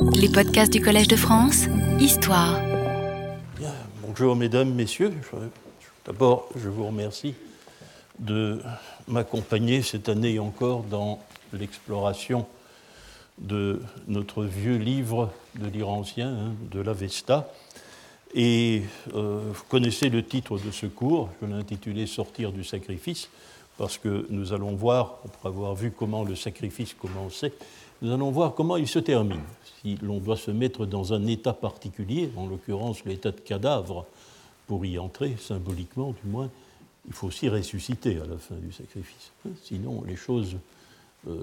Les podcasts du Collège de France, Histoire. Bonjour mesdames, messieurs. D'abord, je vous remercie de m'accompagner cette année encore dans l'exploration de notre vieux livre de l'Iran ancien, hein, de l'Avesta. Et euh, vous connaissez le titre de ce cours, je l'ai intitulé Sortir du sacrifice, parce que nous allons voir, après avoir vu comment le sacrifice commençait, nous allons voir comment il se termine. L'on doit se mettre dans un état particulier, en l'occurrence l'état de cadavre, pour y entrer, symboliquement du moins, il faut aussi ressusciter à la fin du sacrifice. Sinon, les choses, euh,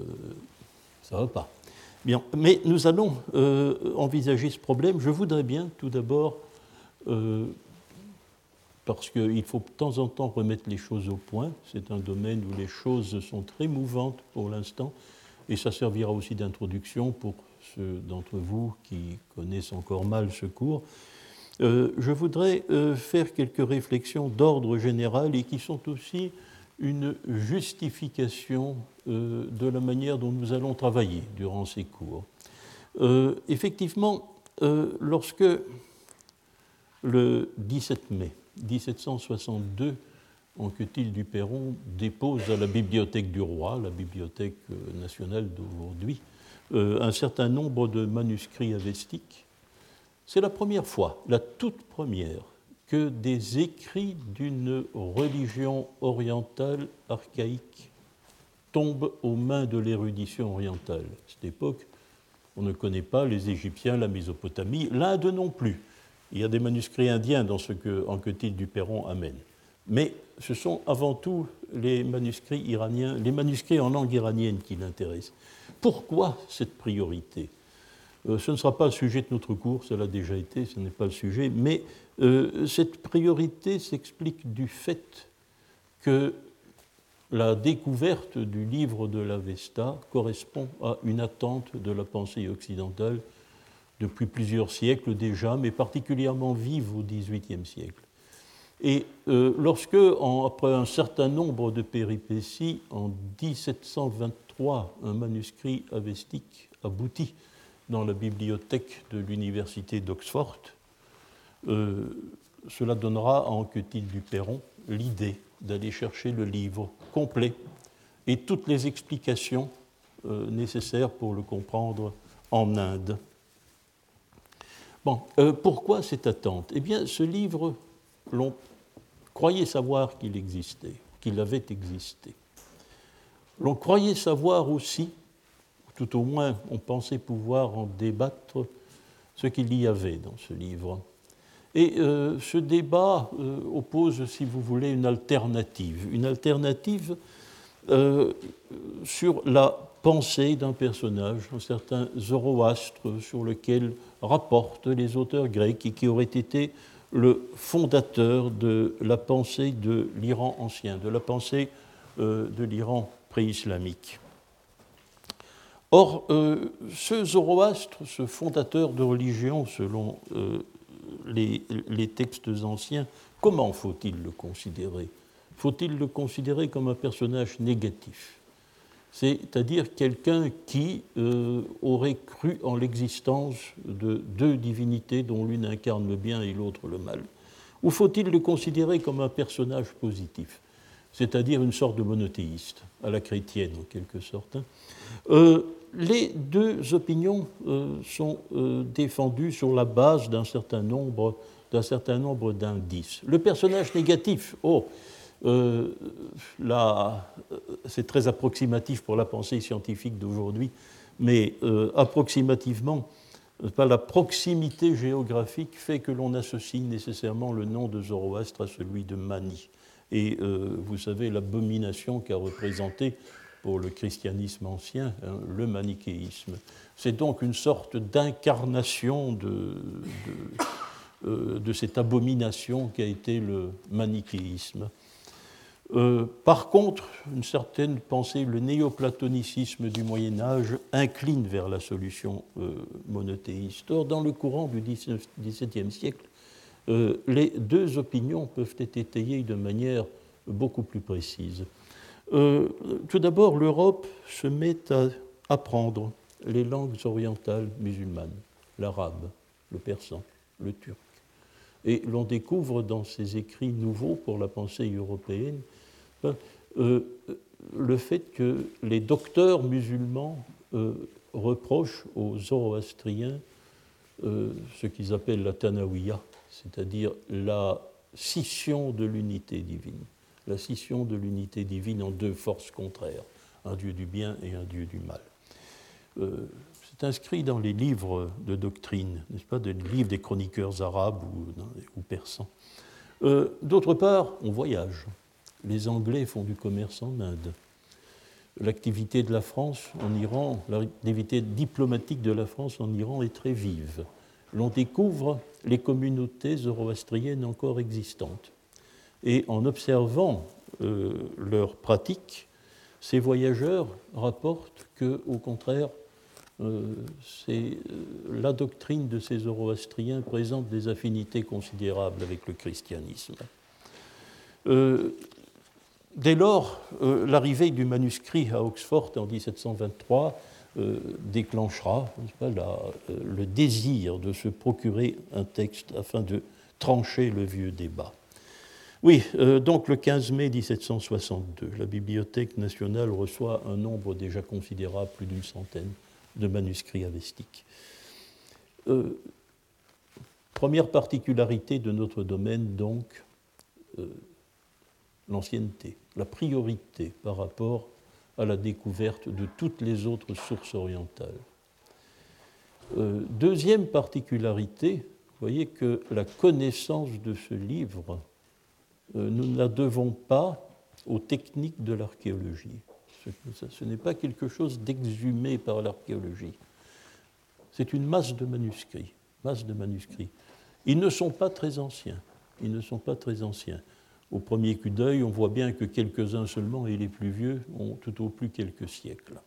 ça ne va pas. Bien, mais nous allons euh, envisager ce problème. Je voudrais bien, tout d'abord, euh, parce qu'il faut de temps en temps remettre les choses au point. C'est un domaine où les choses sont très mouvantes pour l'instant, et ça servira aussi d'introduction pour d'entre vous qui connaissent encore mal ce cours. Euh, je voudrais euh, faire quelques réflexions d'ordre général et qui sont aussi une justification euh, de la manière dont nous allons travailler durant ces cours. effectivement, lorsque le 17 mai 1762, Anquetil du Perron dépose à la Bibliothèque du Roi, la bibliothèque nationale d'aujourd'hui, un certain nombre de manuscrits avestiques c'est la première fois, la toute première, que des écrits d'une religion orientale archaïque tombent aux mains de l'érudition orientale. À cette époque, on ne connaît pas les Égyptiens, la Mésopotamie, l'Inde non plus. Il y a des manuscrits indiens dans ce que Anquetil du Perron amène. Mais ce sont avant tout les manuscrits iraniens, les manuscrits en langue iranienne qui l'intéressent. Pourquoi cette priorité? Euh, ce ne sera pas le sujet de notre cours, cela a déjà été, ce n'est pas le sujet, mais euh, cette priorité s'explique du fait que la découverte du livre de l'Avesta correspond à une attente de la pensée occidentale depuis plusieurs siècles déjà, mais particulièrement vive au XVIIIe siècle. Et euh, lorsque, après un certain nombre de péripéties, en 1723, un manuscrit avestique aboutit dans la bibliothèque de l'université d'Oxford. Euh, cela donnera à Anquetil du Perron l'idée d'aller chercher le livre complet et toutes les explications euh, nécessaires pour le comprendre en Inde. Bon, euh, pourquoi cette attente? Eh bien, ce livre, l'on croyait savoir qu'il existait, qu'il avait existé. L'on croyait savoir aussi tout au moins on pensait pouvoir en débattre ce qu'il y avait dans ce livre. Et euh, ce débat euh, oppose, si vous voulez, une alternative, une alternative euh, sur la pensée d'un personnage, un certain Zoroastre, sur lequel rapportent les auteurs grecs et qui aurait été le fondateur de la pensée de l'Iran ancien, de la pensée de l'Iran pré-islamique. Or, euh, ce Zoroastre, ce fondateur de religion selon euh, les, textes anciens, comment faut-il le considérer? Faut-il le considérer comme un personnage négatif? C'est-à-dire quelqu'un qui euh, aurait cru en l'existence de deux divinités dont l'une incarne le bien et l'autre le mal. Ou faut-il le considérer comme un personnage positif? C'est-à-dire une sorte de monothéiste, à la chrétienne en quelque sorte. Hein les deux opinions euh, sont euh, défendues sur la base d'un certain nombre d'indices. Le personnage négatif, oh, euh, c'est très approximatif pour la pensée scientifique d'aujourd'hui, mais approximativement, pas la proximité géographique fait que l'on associe nécessairement le nom de Zoroastre à celui de Mani. Et vous savez l'abomination qu'a représenté pour le christianisme ancien, hein, le manichéisme. C'est donc une sorte d'incarnation de, euh, de, cette abomination qui a été le manichéisme. Euh, par contre, une certaine pensée, le néoplatonicisme du Moyen Âge incline vers la solution euh, monothéiste. Or, dans le courant du XVIIe siècle, les deux opinions peuvent être étayées de manière beaucoup plus précise. Euh, tout d'abord, l'Europe se met à apprendre les langues orientales musulmanes, l'arabe, le persan, le turc. Et l'on découvre dans ces écrits nouveaux pour la pensée européenne euh, euh, le fait que les docteurs musulmans euh, reprochent aux zoroastriens ce qu'ils appellent la tanawiya, c'est-à-dire la scission de l'unité divine, la scission de l'unité divine en deux forces contraires, un Dieu du bien et un Dieu du mal. c'est inscrit dans les livres de doctrine, n'est-ce pas, des livres des chroniqueurs arabes ou, persans. D'autre part, on voyage les Anglais font du commerce en Inde. L'activité de la France en Iran, l'activité diplomatique de la France en Iran est très vive. L'on découvre les communautés zoroastriennes encore existantes. Et en observant euh, leurs pratiques, ces voyageurs rapportent que, au contraire, euh, euh, la doctrine de ces zoroastriens présente des affinités considérables avec le christianisme. Dès lors, l'arrivée du manuscrit à Oxford en 1723 euh, déclenchera euh, le désir de se procurer un texte afin de trancher le vieux débat. Oui, donc le 15 mai 1762, la Bibliothèque nationale reçoit un nombre déjà considérable, plus d'une centaine de manuscrits avestiques. première particularité de notre domaine, donc, l'ancienneté la priorité par rapport à la découverte de toutes les autres sources orientales. Euh, deuxième particularité, vous voyez que la connaissance de ce livre, euh, nous ne la devons pas aux techniques de l'archéologie. Ce, ce n'est pas quelque chose d'exhumé par l'archéologie. C'est une masse de manuscrits, masse de manuscrits. Ils ne sont pas très anciens. Ils ne sont pas très anciens. Au premier coup d'œil, on voit bien que quelques-uns seulement, et les plus vieux, ont tout au plus quelques siècles.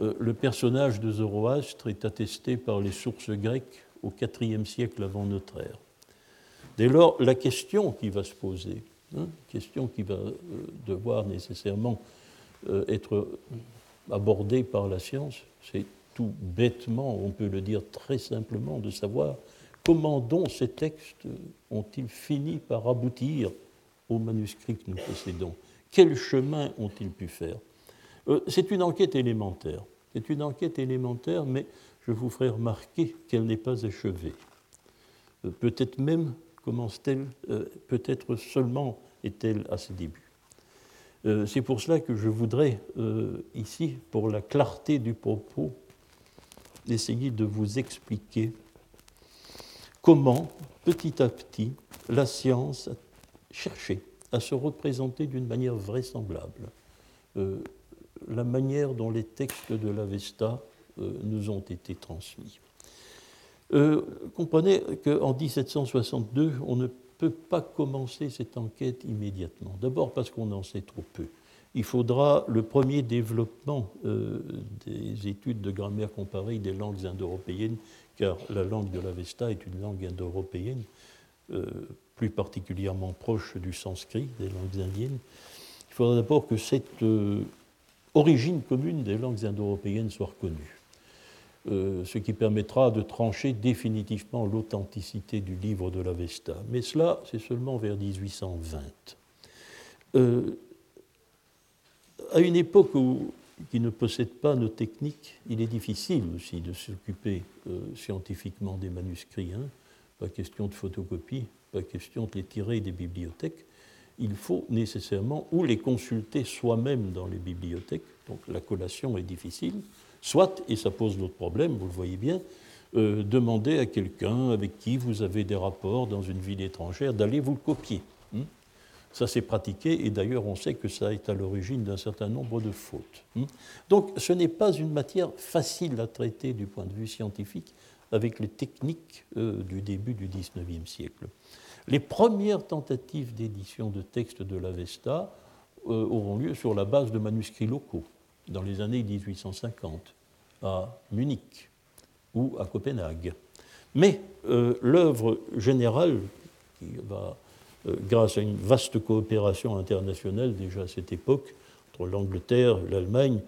Euh, le personnage de Zoroastre est attesté par les sources grecques au IVe siècle avant notre ère. Dès lors, la question qui va se poser, hein, question qui va euh, devoir nécessairement euh, être abordée par la science, c'est tout bêtement, on peut le dire très simplement, de savoir Comment donc ces textes ont-ils fini par aboutir aux manuscrits que nous possédons? Quel chemin ont-ils pu faire? Euh, C'est une enquête élémentaire. C'est une enquête élémentaire, mais je vous ferai remarquer qu'elle n'est pas achevée. Euh, peut-être même commence-t-elle, euh, peut-être seulement est-elle à ses débuts. C'est pour cela que je voudrais ici, pour la clarté du propos, essayer de vous expliquer comment, petit à petit, la science a cherché à se représenter d'une manière vraisemblable euh, la manière dont les textes de l'Avesta euh, nous ont été transmis. Euh, comprenez qu'en 1762, on ne peut pas commencer cette enquête immédiatement. D'abord parce qu'on en sait trop peu. Il faudra le premier développement des études de grammaire comparée des langues indo-européennes car la langue de l'Avesta est une langue indo-européenne, euh, plus particulièrement proche du sanskrit, des langues indiennes. Il faudra d'abord que cette euh, origine commune des langues indo-européennes soit reconnue, euh, ce qui permettra de trancher définitivement l'authenticité du livre de l'Avesta. Mais cela, c'est seulement vers 1820. à une époque où qui ne possède pas nos techniques, il est difficile aussi de s'occuper euh, scientifiquement des manuscrits. Hein. Pas question de photocopie, pas question de les tirer des bibliothèques. Il faut nécessairement ou les consulter soi-même dans les bibliothèques, donc la collation est difficile, soit, et ça pose d'autres problèmes, vous le voyez bien, euh, demander à quelqu'un avec qui vous avez des rapports dans une ville étrangère d'aller vous le copier. Hein. Ça s'est pratiqué et d'ailleurs on sait que ça est à l'origine d'un certain nombre de fautes. Hmm. Donc ce n'est pas une matière facile à traiter du point de vue scientifique avec les techniques euh, du début du XIXe siècle. Les premières tentatives d'édition de textes de l'Avesta euh, auront lieu sur la base de manuscrits locaux dans les années 1850 à Munich ou à Copenhague. Mais euh, l'œuvre générale qui va grâce à une vaste coopération internationale déjà à cette époque, entre l'Angleterre et l'Allemagne,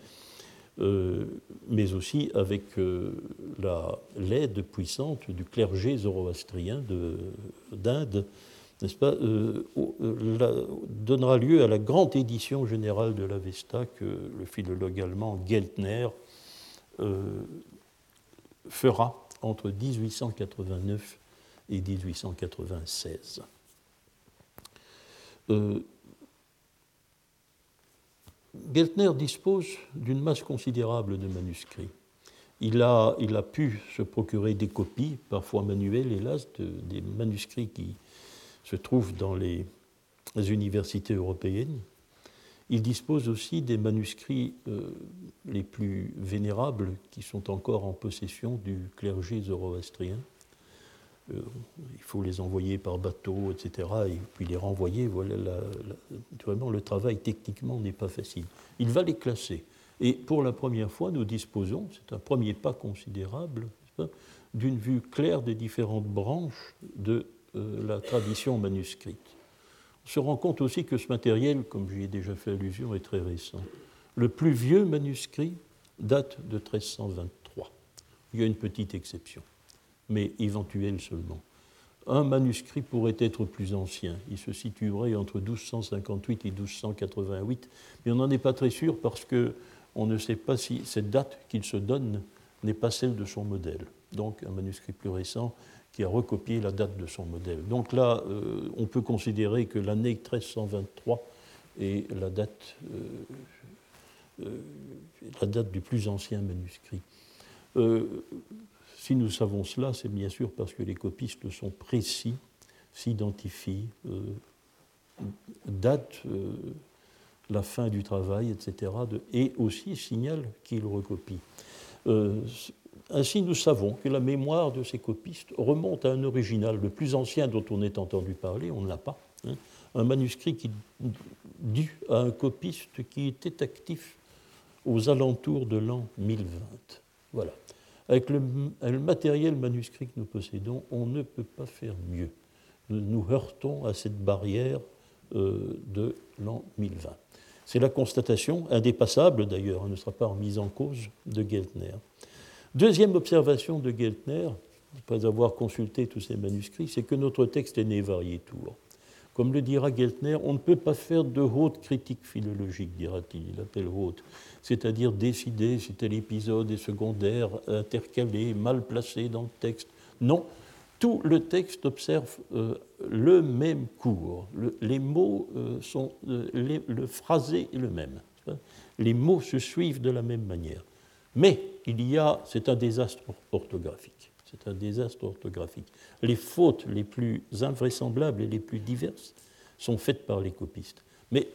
mais aussi avec l'aide puissante du clergé zoroastrien d'Inde, n'est-ce pas, donnera lieu à la grande édition générale de l'Avesta que le philologue allemand Geltner fera entre 1889 et 1896. Euh, Geltner dispose d'une masse considérable de manuscrits. Il a, pu se procurer des copies, parfois manuelles, hélas, des manuscrits qui se trouvent dans les, les, universités européennes. Il dispose aussi des manuscrits euh, les plus vénérables qui sont encore en possession du clergé zoroastrien. Euh, il faut les envoyer par bateau, etc., et puis les renvoyer. Voilà, vraiment, le travail techniquement n'est pas facile. Il va les classer. Et pour la première fois, nous disposons, c'est un premier pas considérable, d'une vue claire des différentes branches de euh, la tradition manuscrite. On se rend compte aussi que ce matériel, comme j'y ai déjà fait allusion, est très récent. Le plus vieux manuscrit date de 1323. Il y a une petite exception mais éventuelle seulement. Un manuscrit pourrait être plus ancien. Il se situerait entre 1258 et 1288, mais on n'en est pas très sûr parce qu'on ne sait pas si cette date qu'il se donne n'est pas celle de son modèle. Donc un manuscrit plus récent qui a recopié la date de son modèle. Donc là, euh, on peut considérer que l'année 1323 est la date, euh, euh, la date du plus ancien manuscrit. Si nous savons cela, c'est bien sûr parce que les copistes sont précis, s'identifient, euh, datent euh, la fin du travail, etc., et aussi signalent qu'ils recopient. Euh, ainsi, nous savons que la mémoire de ces copistes remonte à un original, le plus ancien dont on ait entendu parler, on ne l'a pas, hein, un manuscrit dû à un copiste qui était actif aux alentours de l'an 1020. Voilà. Avec le, matériel manuscrit que nous possédons, on ne peut pas faire mieux. Nous heurtons à cette barrière euh, de l'an 1020. C'est la constatation, indépassable d'ailleurs, elle ne sera pas remise en cause, de Geltner. Deuxième observation de Geltner, après avoir consulté tous ces manuscrits, c'est que notre texte est né variétour. Comme le dira Geltner, on ne peut pas faire de haute critique philologique, dira-t-il, il appelle haute, c'est-à-dire décider si tel épisode est secondaire, intercalé, mal placé dans le texte. Non, tout le texte observe euh, le même cours. les mots euh, sont. Euh, le phrasé est le même. Les mots se suivent de la même manière. Mais il y a. C'est un désastre orthographique. C'est un désastre orthographique. Les fautes les plus invraisemblables et les plus diverses sont faites par les copistes. Mais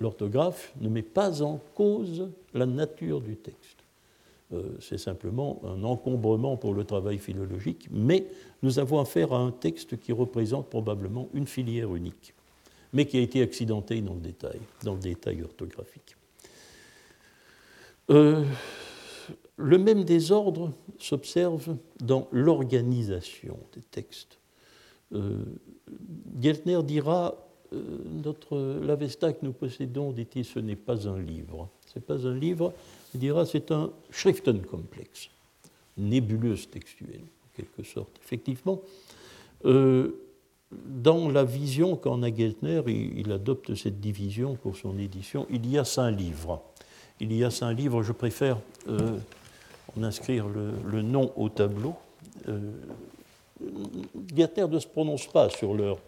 l'orthographe ne met pas en cause la nature du texte. Euh, c'est simplement un encombrement pour le travail philologique, mais nous avons affaire à un texte qui représente probablement une filière unique, mais qui a été accidenté dans le détail, dans le détail orthographique. Euh, le même désordre s'observe dans l'organisation des textes. Euh, Geltner dira euh, notre l'Avesta que nous possédons, dit-il, ce n'est pas un livre. Ce n'est pas un livre, il dira c'est un Schriftenkomplex, nébuleuse textuelle, en quelque sorte. Effectivement, euh, dans la vision qu'en a Geltner, il, adopte cette division pour son édition, il y a cinq livres. Il y a cinq livres, je préfère on inscrire le, nom au tableau. Euh, ne se prononce pas sur leur,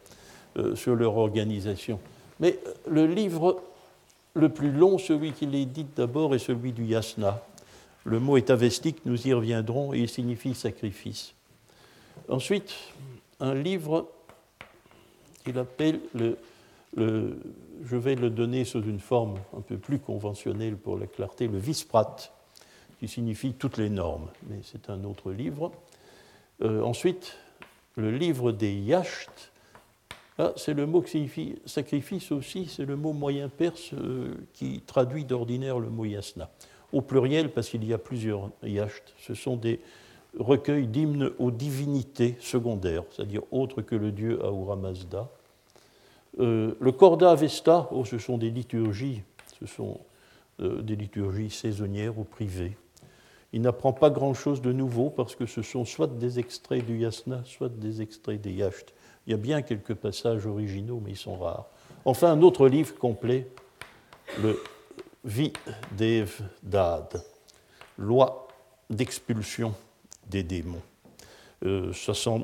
euh, sur leur organisation. Mais le livre le plus long, celui qu'il édite d'abord, est celui du yasna. Le mot est avestique, nous y reviendrons, et il signifie sacrifice. Ensuite, un livre qu'il appelle le, je vais le donner sous une forme un peu plus conventionnelle pour la clarté, le visprat qui signifie toutes les normes, mais c'est un autre livre. Euh, ensuite, le livre des Yacht, ah, c'est le mot qui signifie sacrifice aussi, c'est le mot moyen perse euh, qui traduit d'ordinaire le mot yasna. Au pluriel, parce qu'il y a plusieurs Yacht, ce sont des recueils d'hymnes aux divinités secondaires, c'est-à-dire autres que le dieu Ahura Mazda. Euh, le Korda Avesta, oh, ce sont des liturgies, ce sont des liturgies saisonnières ou privées. Il n'apprend pas grand-chose de nouveau parce que ce sont soit des extraits du Yasna, soit des extraits des Yacht. Il y a bien quelques passages originaux, mais ils sont rares. Enfin, un autre livre complet, le Videv Dad, Loi d'expulsion des démons. Euh,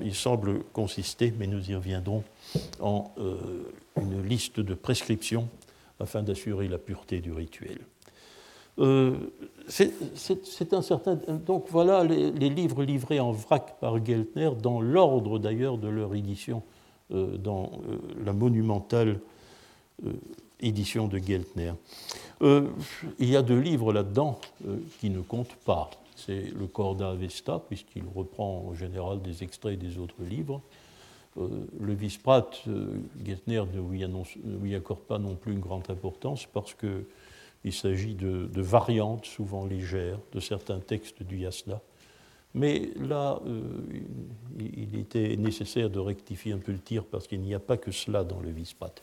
il semble consister, mais nous y reviendrons, en euh, une liste de prescriptions afin d'assurer la pureté du rituel. Euh, c'est un certain. Donc voilà les, livres livrés en vrac par Geltner, dans l'ordre d'ailleurs de leur édition, dans la monumentale édition de Geltner. il y a deux livres là-dedans qui ne comptent pas. C'est le Corda Avesta, puisqu'il reprend en général des extraits des autres livres. le Visprat, Geltner ne lui accorde pas non plus une grande importance parce que il s'agit de, variantes souvent légères de certains textes du Yasna. Mais là, euh, il était nécessaire de rectifier un peu le tir parce qu'il n'y a pas que cela dans le Vispat.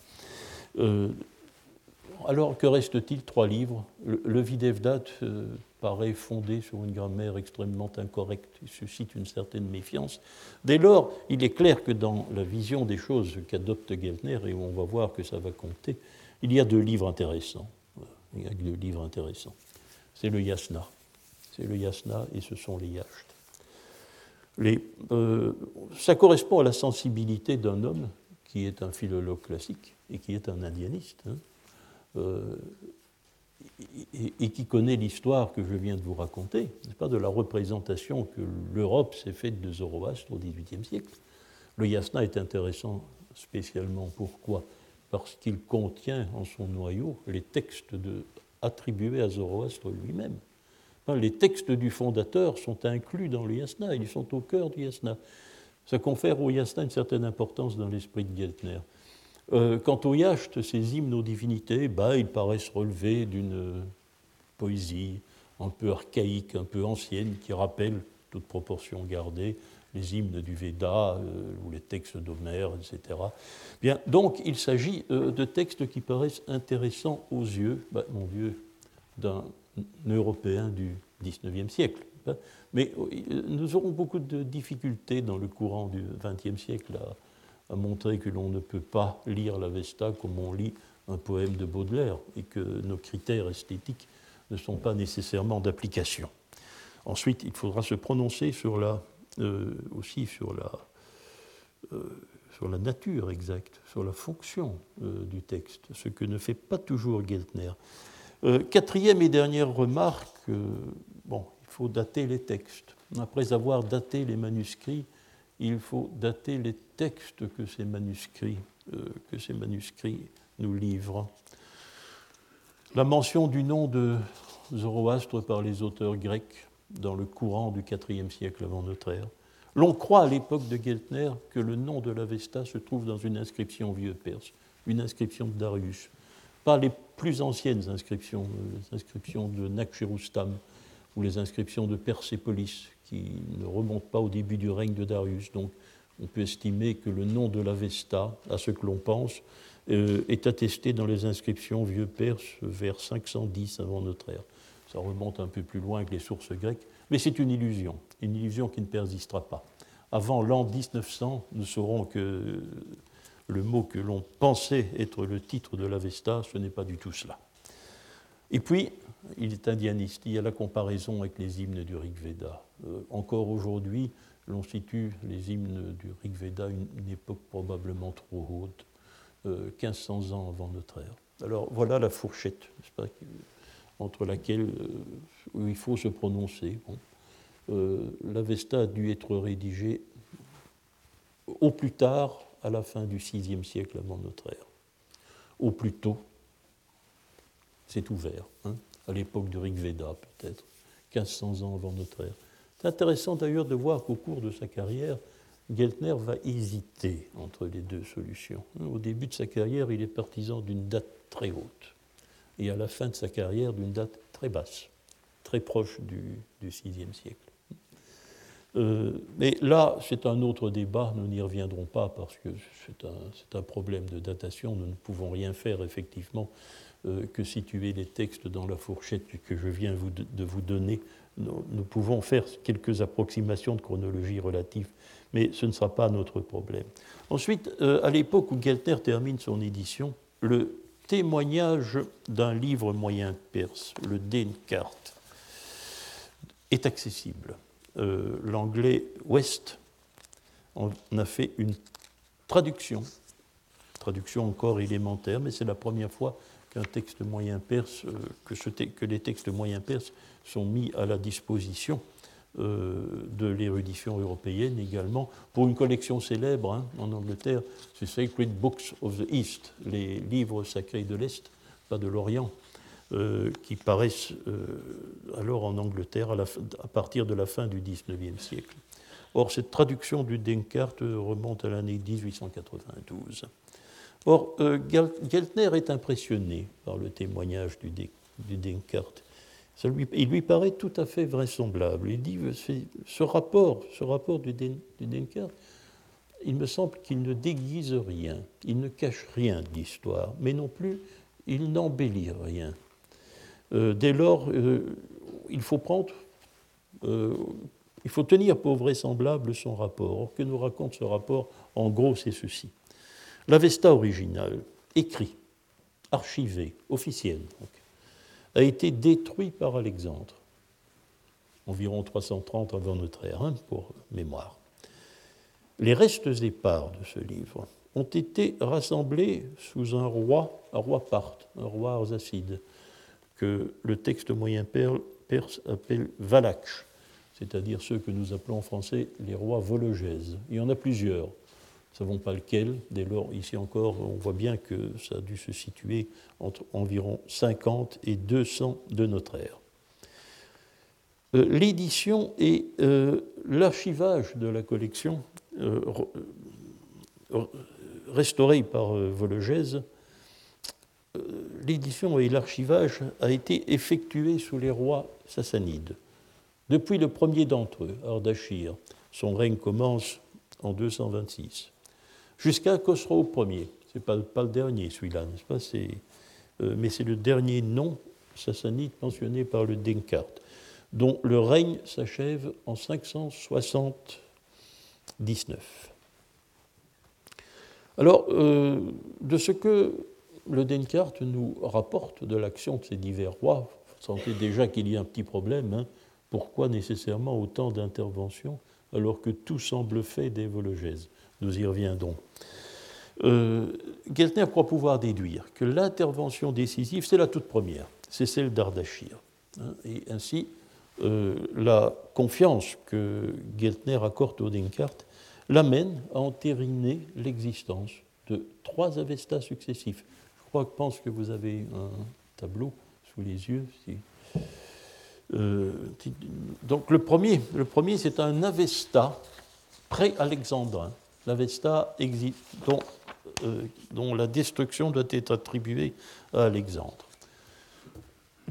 Alors, que reste-t-il Trois livres? Le, Videvdat euh, paraît fondé sur une grammaire extrêmement incorrecte. Il suscite une certaine méfiance. Dès lors, il est clair que dans la vision des choses qu'adopte Geltner, et où on va voir que ça va compter, il y a deux livres intéressants. Il y a deux livres intéressants. C'est le yasna. C'est le yasna et ce sont les yachts. Les, euh, ça correspond à la sensibilité d'un homme qui est un philologue classique et qui est un indianiste, hein, euh, et, qui connaît l'histoire que je viens de vous raconter, pas de la représentation que l'Europe s'est faite de Zoroastre au XVIIIe siècle. Le yasna est intéressant spécialement pourquoi? Parce qu'il contient en son noyau les textes attribués à Zoroastre lui-même. Les textes du fondateur sont inclus dans le yasna, ils sont au cœur du yasna. Ça confère au yasna une certaine importance dans l'esprit de Geltner. Euh, quant au yacht, ces hymnes aux divinités, bah, ils paraissent relever d'une poésie un peu archaïque, un peu ancienne, qui rappelle, toute proportion gardée, les hymnes du Veda euh, ou les textes d'Homère, etc. Bien, donc il s'agit euh, de textes qui paraissent intéressants aux yeux, bah, mon Dieu, d'un Européen du XIXe siècle. Hein. Mais nous aurons beaucoup de difficultés dans le courant du XXe siècle à, à, montrer que l'on ne peut pas lire la Vesta comme on lit un poème de Baudelaire et que nos critères esthétiques ne sont pas nécessairement d'application. Ensuite, il faudra se prononcer sur la euh, aussi sur la, euh, sur la nature exacte, sur la fonction euh, du texte, ce que ne fait pas toujours Geltner. quatrième et dernière remarque, bon, il faut dater les textes. Après avoir daté les manuscrits, il faut dater les textes que ces manuscrits, que ces manuscrits nous livrent. La mention du nom de Zoroastre par les auteurs grecs dans le courant du IVe siècle avant notre ère. L'on croit à l'époque de Geltner que le nom de l'Avesta se trouve dans une inscription vieux perse, une inscription de Darius. Pas les plus anciennes inscriptions, euh, les inscriptions de Nakshirustam ou les inscriptions de Persépolis, qui ne remontent pas au début du règne de Darius. Donc on peut estimer que le nom de l'Avesta, à ce que l'on pense, euh, est attesté dans les inscriptions vieux perses vers 510 avant notre ère. Ça remonte un peu plus loin que les sources grecques, mais c'est une illusion, une illusion qui ne persistera pas. Avant l'an 1900, nous saurons que le mot que l'on pensait être le titre de l'Avesta, ce n'est pas du tout cela. Et puis, il est indianiste, il y a la comparaison avec les hymnes du Rig Veda. Euh, encore aujourd'hui, l'on situe les hymnes du Rig Veda une, une époque probablement trop haute, 1500 euh, ans avant notre ère. Alors voilà la fourchette, entre laquelle euh, il faut se prononcer. Euh, L'Avesta a dû être rédigée au plus tard, à la fin du VIe siècle avant notre ère. Au plus tôt, c'est ouvert, hein, à l'époque du Rig Veda peut-être, 1500 ans avant notre ère. C'est intéressant d'ailleurs de voir qu'au cours de sa carrière, Geltner va hésiter entre les deux solutions. Au début de sa carrière, il est partisan d'une date très haute et à la fin de sa carrière d'une date très basse, très proche du, VIe siècle. Euh, mais là, c'est un autre débat, nous n'y reviendrons pas parce que c'est un, problème de datation, nous ne pouvons rien faire effectivement que situer les textes dans la fourchette que je viens de vous donner. Nous, pouvons faire quelques approximations de chronologie relative, mais ce ne sera pas notre problème. Ensuite, à l'époque où Geltner termine son édition, le témoignage d'un livre moyen perse, le Denkart, est accessible. Euh, l'anglais West en a fait une traduction, traduction encore élémentaire, mais c'est la première fois qu'un texte moyen perse, euh, que, les textes moyens perses sont mis à la disposition euh, de l'érudition européenne également, pour une collection célèbre hein, en Angleterre, c'est Sacred Books of the East, les livres sacrés de l'Est, pas de l'Orient, euh, qui paraissent alors en Angleterre à, à, partir de la fin du XIXe siècle. Or, cette traduction du Denkart remonte à l'année 1892. Or, Geltner est impressionné par le témoignage du, du il lui paraît tout à fait vraisemblable. Il dit ce rapport, ce rapport du, Denkart, il me semble qu'il ne déguise rien, il ne cache rien d'histoire, mais non plus il n'embellit rien. Euh, dès lors, euh, il faut prendre, euh, il faut tenir pour vraisemblable son rapport. Or, que nous raconte ce rapport En gros, c'est ceci. L'Avesta originale, écrit, archivé, officiel, a été détruit par Alexandre, environ 330 avant notre ère, hein, pour mémoire. Les restes épars de ce livre ont été rassemblés sous un roi, un roi parthe, un roi arsacide, que le texte moyen perse appelle Valakh, c'est-à-dire ceux que nous appelons en français les rois vologèses. Il y en a plusieurs. Ne savons pas lequel. Dès lors, ici encore, on voit bien que ça a dû se situer entre environ 50 et 200 de notre ère. Euh, l'édition et euh, l'archivage de la collection, euh, restaurée par Vologèse, l'édition et l'archivage a été effectué sous les rois sassanides. Depuis le premier d'entre eux, Ardashir, son règne commence en 226 jusqu'à Khosrow Ier. Ce n'est pas, le dernier, celui-là, n'est-ce pas? Euh, Mais c'est le dernier nom sassanide mentionné par le Denkart, dont le règne s'achève en 579. Alors, euh, de ce que le Denkart nous rapporte de l'action de ces divers rois, vous sentez déjà qu'il y a un petit problème. Hein. pourquoi nécessairement autant d'interventions alors que tout semble fait des nous y reviendrons. Euh, Geltner croit pouvoir déduire que l'intervention décisive, c'est la toute première, c'est celle d'Ardachir. Hein, et ainsi, euh, la confiance que Geltner accorde au Denkart l'amène à entériner l'existence de trois Avestas successifs. Je crois, pense que vous avez un tableau sous les yeux. Euh, donc le premier, le premier c'est un Avesta pré-alexandrin l'Avesta dont, euh, dont la destruction doit être attribuée à Alexandre.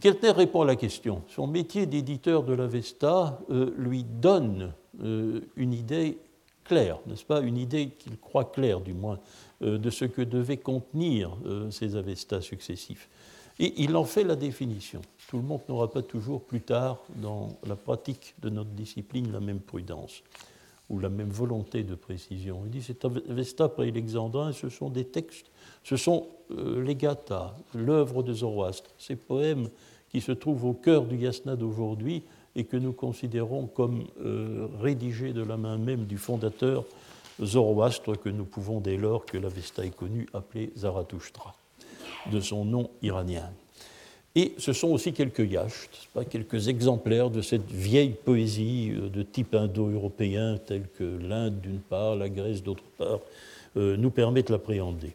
Keltner répond à la question. Son métier d'éditeur de l'Avesta euh, lui donne euh, une idée claire, n'est-ce pas? Une idée qu'il croit claire, du moins, de ce que devaient contenir ces Avestas successifs. Et il en fait la définition. Tout le monde n'aura pas toujours plus tard, dans la pratique de notre discipline, la même prudence ou la même volonté de précision. Il dit c'est Avesta pré-alexandrin, ce sont des textes, ce sont euh, les gathas, l'œuvre de Zoroastre, ces poèmes qui se trouvent au cœur du Yasna d'aujourd'hui et que nous considérons comme euh, rédigés de la main même du fondateur Zoroastre, que nous pouvons dès lors que l'Avesta est connu appeler Zarathustra, de son nom iranien. Et ce sont aussi quelques yachts, quelques exemplaires de cette vieille poésie euh, de type indo-européen, telle que l'Inde d'une part, la Grèce d'autre part, euh, nous permettent l'appréhender.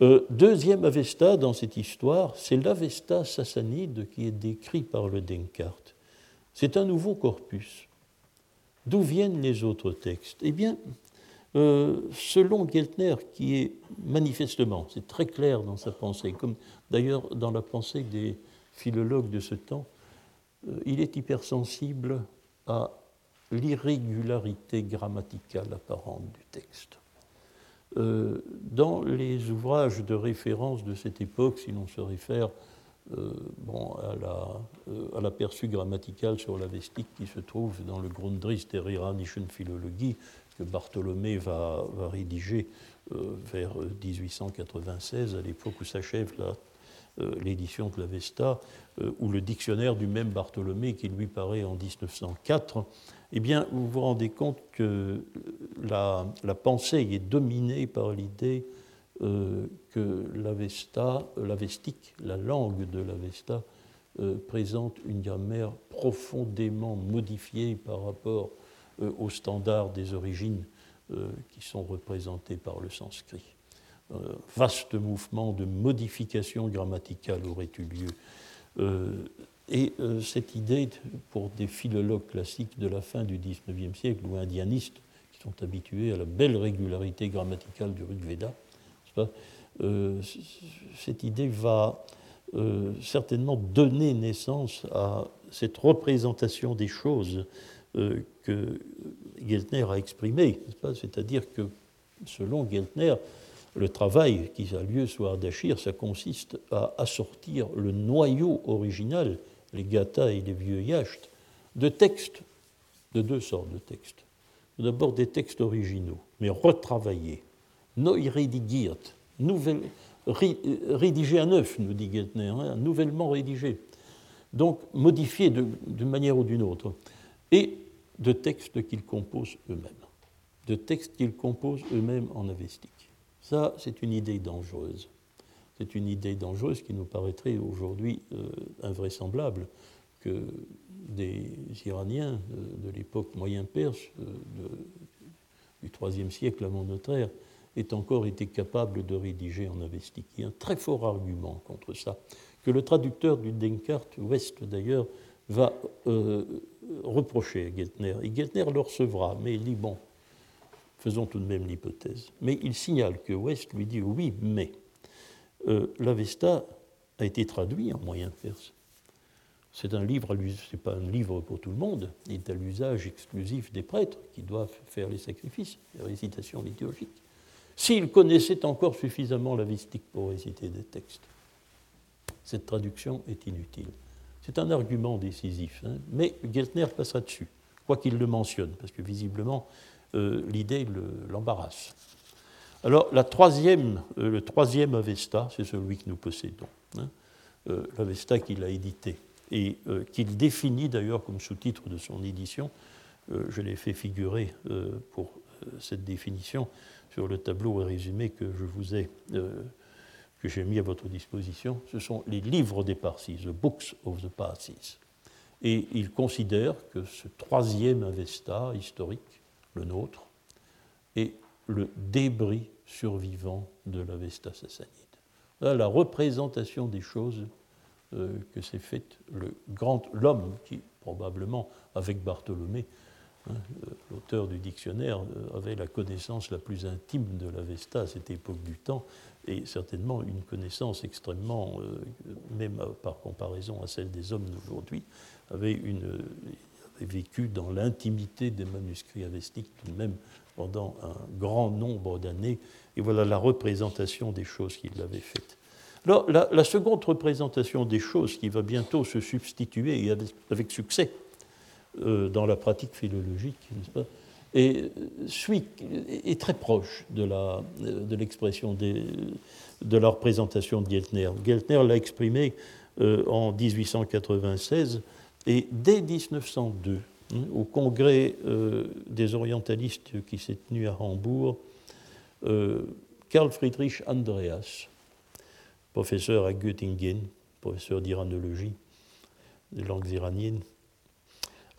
Euh, deuxième Avesta dans cette histoire, c'est l'Avesta sassanide qui est décrit par le Denkart. C'est un nouveau corpus. D'où viennent les autres textes? Eh bien, euh, selon Geltner, qui est manifestement, c'est très clair dans sa pensée, comme d'ailleurs dans la pensée des philologues de ce temps, euh, il est hypersensible à l'irrégularité grammaticale apparente du texte. dans les ouvrages de référence de cette époque, si l'on se réfère bon, à l'aperçu la, grammatical sur la vestique qui se trouve dans le Grundrisse der iranischen Philologie, que Bartholomé va, va rédiger vers 1896, à l'époque où s'achève l'édition de la Vesta, ou le dictionnaire du même Bartholomé qui lui paraît en 1904, eh bien, vous vous rendez compte que la, pensée est dominée par l'idée euh, que l'Avesta, l'Avestique, la langue de l'Avesta, euh, présente une grammaire profondément modifiée par rapport euh, aux standards des origines qui sont représentés par le sanskrit. Vaste mouvement de modification grammaticale aurait eu lieu. Et euh, cette idée, pour des philologues classiques de la fin du XIXe siècle ou indianistes, qui sont habitués à la belle régularité grammaticale du Rig Veda, euh, cette idée va euh, certainement donner naissance à cette représentation des choses que Geltner a exprimée. C'est-à-dire que, selon Geltner, le travail qui a lieu sur Ardashir, ça consiste à assortir le noyau original les Gata et les vieux Yacht, de textes, de deux sortes de textes. D'abord des textes originaux, mais retravaillés, neu redigiert, nouvelle, rédigés à neuf, nous dit Geltner, hein, nouvellement rédigés, donc modifiés d'une manière ou d'une autre, et de textes qu'ils composent eux-mêmes, de textes qu'ils composent eux-mêmes en avestique. Ça, c'est une idée dangereuse c'est une idée dangereuse qui nous paraîtrait aujourd'hui euh, invraisemblable que des Iraniens de, l'époque moyen-perse, euh, du IIIe siècle avant notre ère, aient encore été capables de rédiger en avestique. Il y a un très fort argument contre ça, que le traducteur du Denkart, West d'ailleurs, va euh, reprocher à Geltner. Et Geltner le recevra, mais il dit bon, faisons tout de même l'hypothèse. Mais il signale que West lui dit oui, mais euh, l'Avesta a été traduit en moyen perse. C'est un livre, c'est pas un livre pour tout le monde, il est à l'usage exclusif des prêtres qui doivent faire les sacrifices, les récitations liturgiques. S'ils connaissaient encore suffisamment l'avistique pour réciter des textes, cette traduction est inutile. C'est un argument décisif, hein, mais Geltner passera dessus, quoi qu'il le mentionne, parce que visiblement euh, l'idée l'embarrasse. Alors, la troisième, euh, le troisième Avesta, c'est celui que nous possédons, hein, euh, l'Avesta qu'il a édité et qu'il définit d'ailleurs comme sous-titre de son édition. je l'ai fait figurer pour cette définition sur le tableau résumé que je vous ai, que j'ai mis à votre disposition. Ce sont les livres des Parsis, the books of the Parsis. Et il considère que ce troisième Avesta historique, nôtre, est le débris survivant de l'Avesta sassanide. Là, la représentation des choses euh, que s'est faite le l'homme qui probablement avec Bartholomé, hein, euh, l'auteur du dictionnaire, euh, avait la connaissance la plus intime de l'Avesta à cette époque du temps et certainement une connaissance extrêmement, même par comparaison à celle des hommes d'aujourd'hui, avait, une, vécu dans l'intimité des manuscrits avestiques tout de même pendant un grand nombre d'années. Et voilà la représentation des choses qu'il avait faites. Alors, la, seconde représentation des choses qui va bientôt se substituer, et avec, succès, euh, dans la pratique philologique, pas, et, suit, est très proche de, la, de l'expression de la représentation de Geltner. Geltner l'a exprimé euh, en 1896 et dès 1902, Hein, au congrès euh, des orientalistes qui s'est tenu à Hambourg, euh, Karl Friedrich Andreas, professeur à Göttingen, professeur d'iranologie, des langues iraniennes,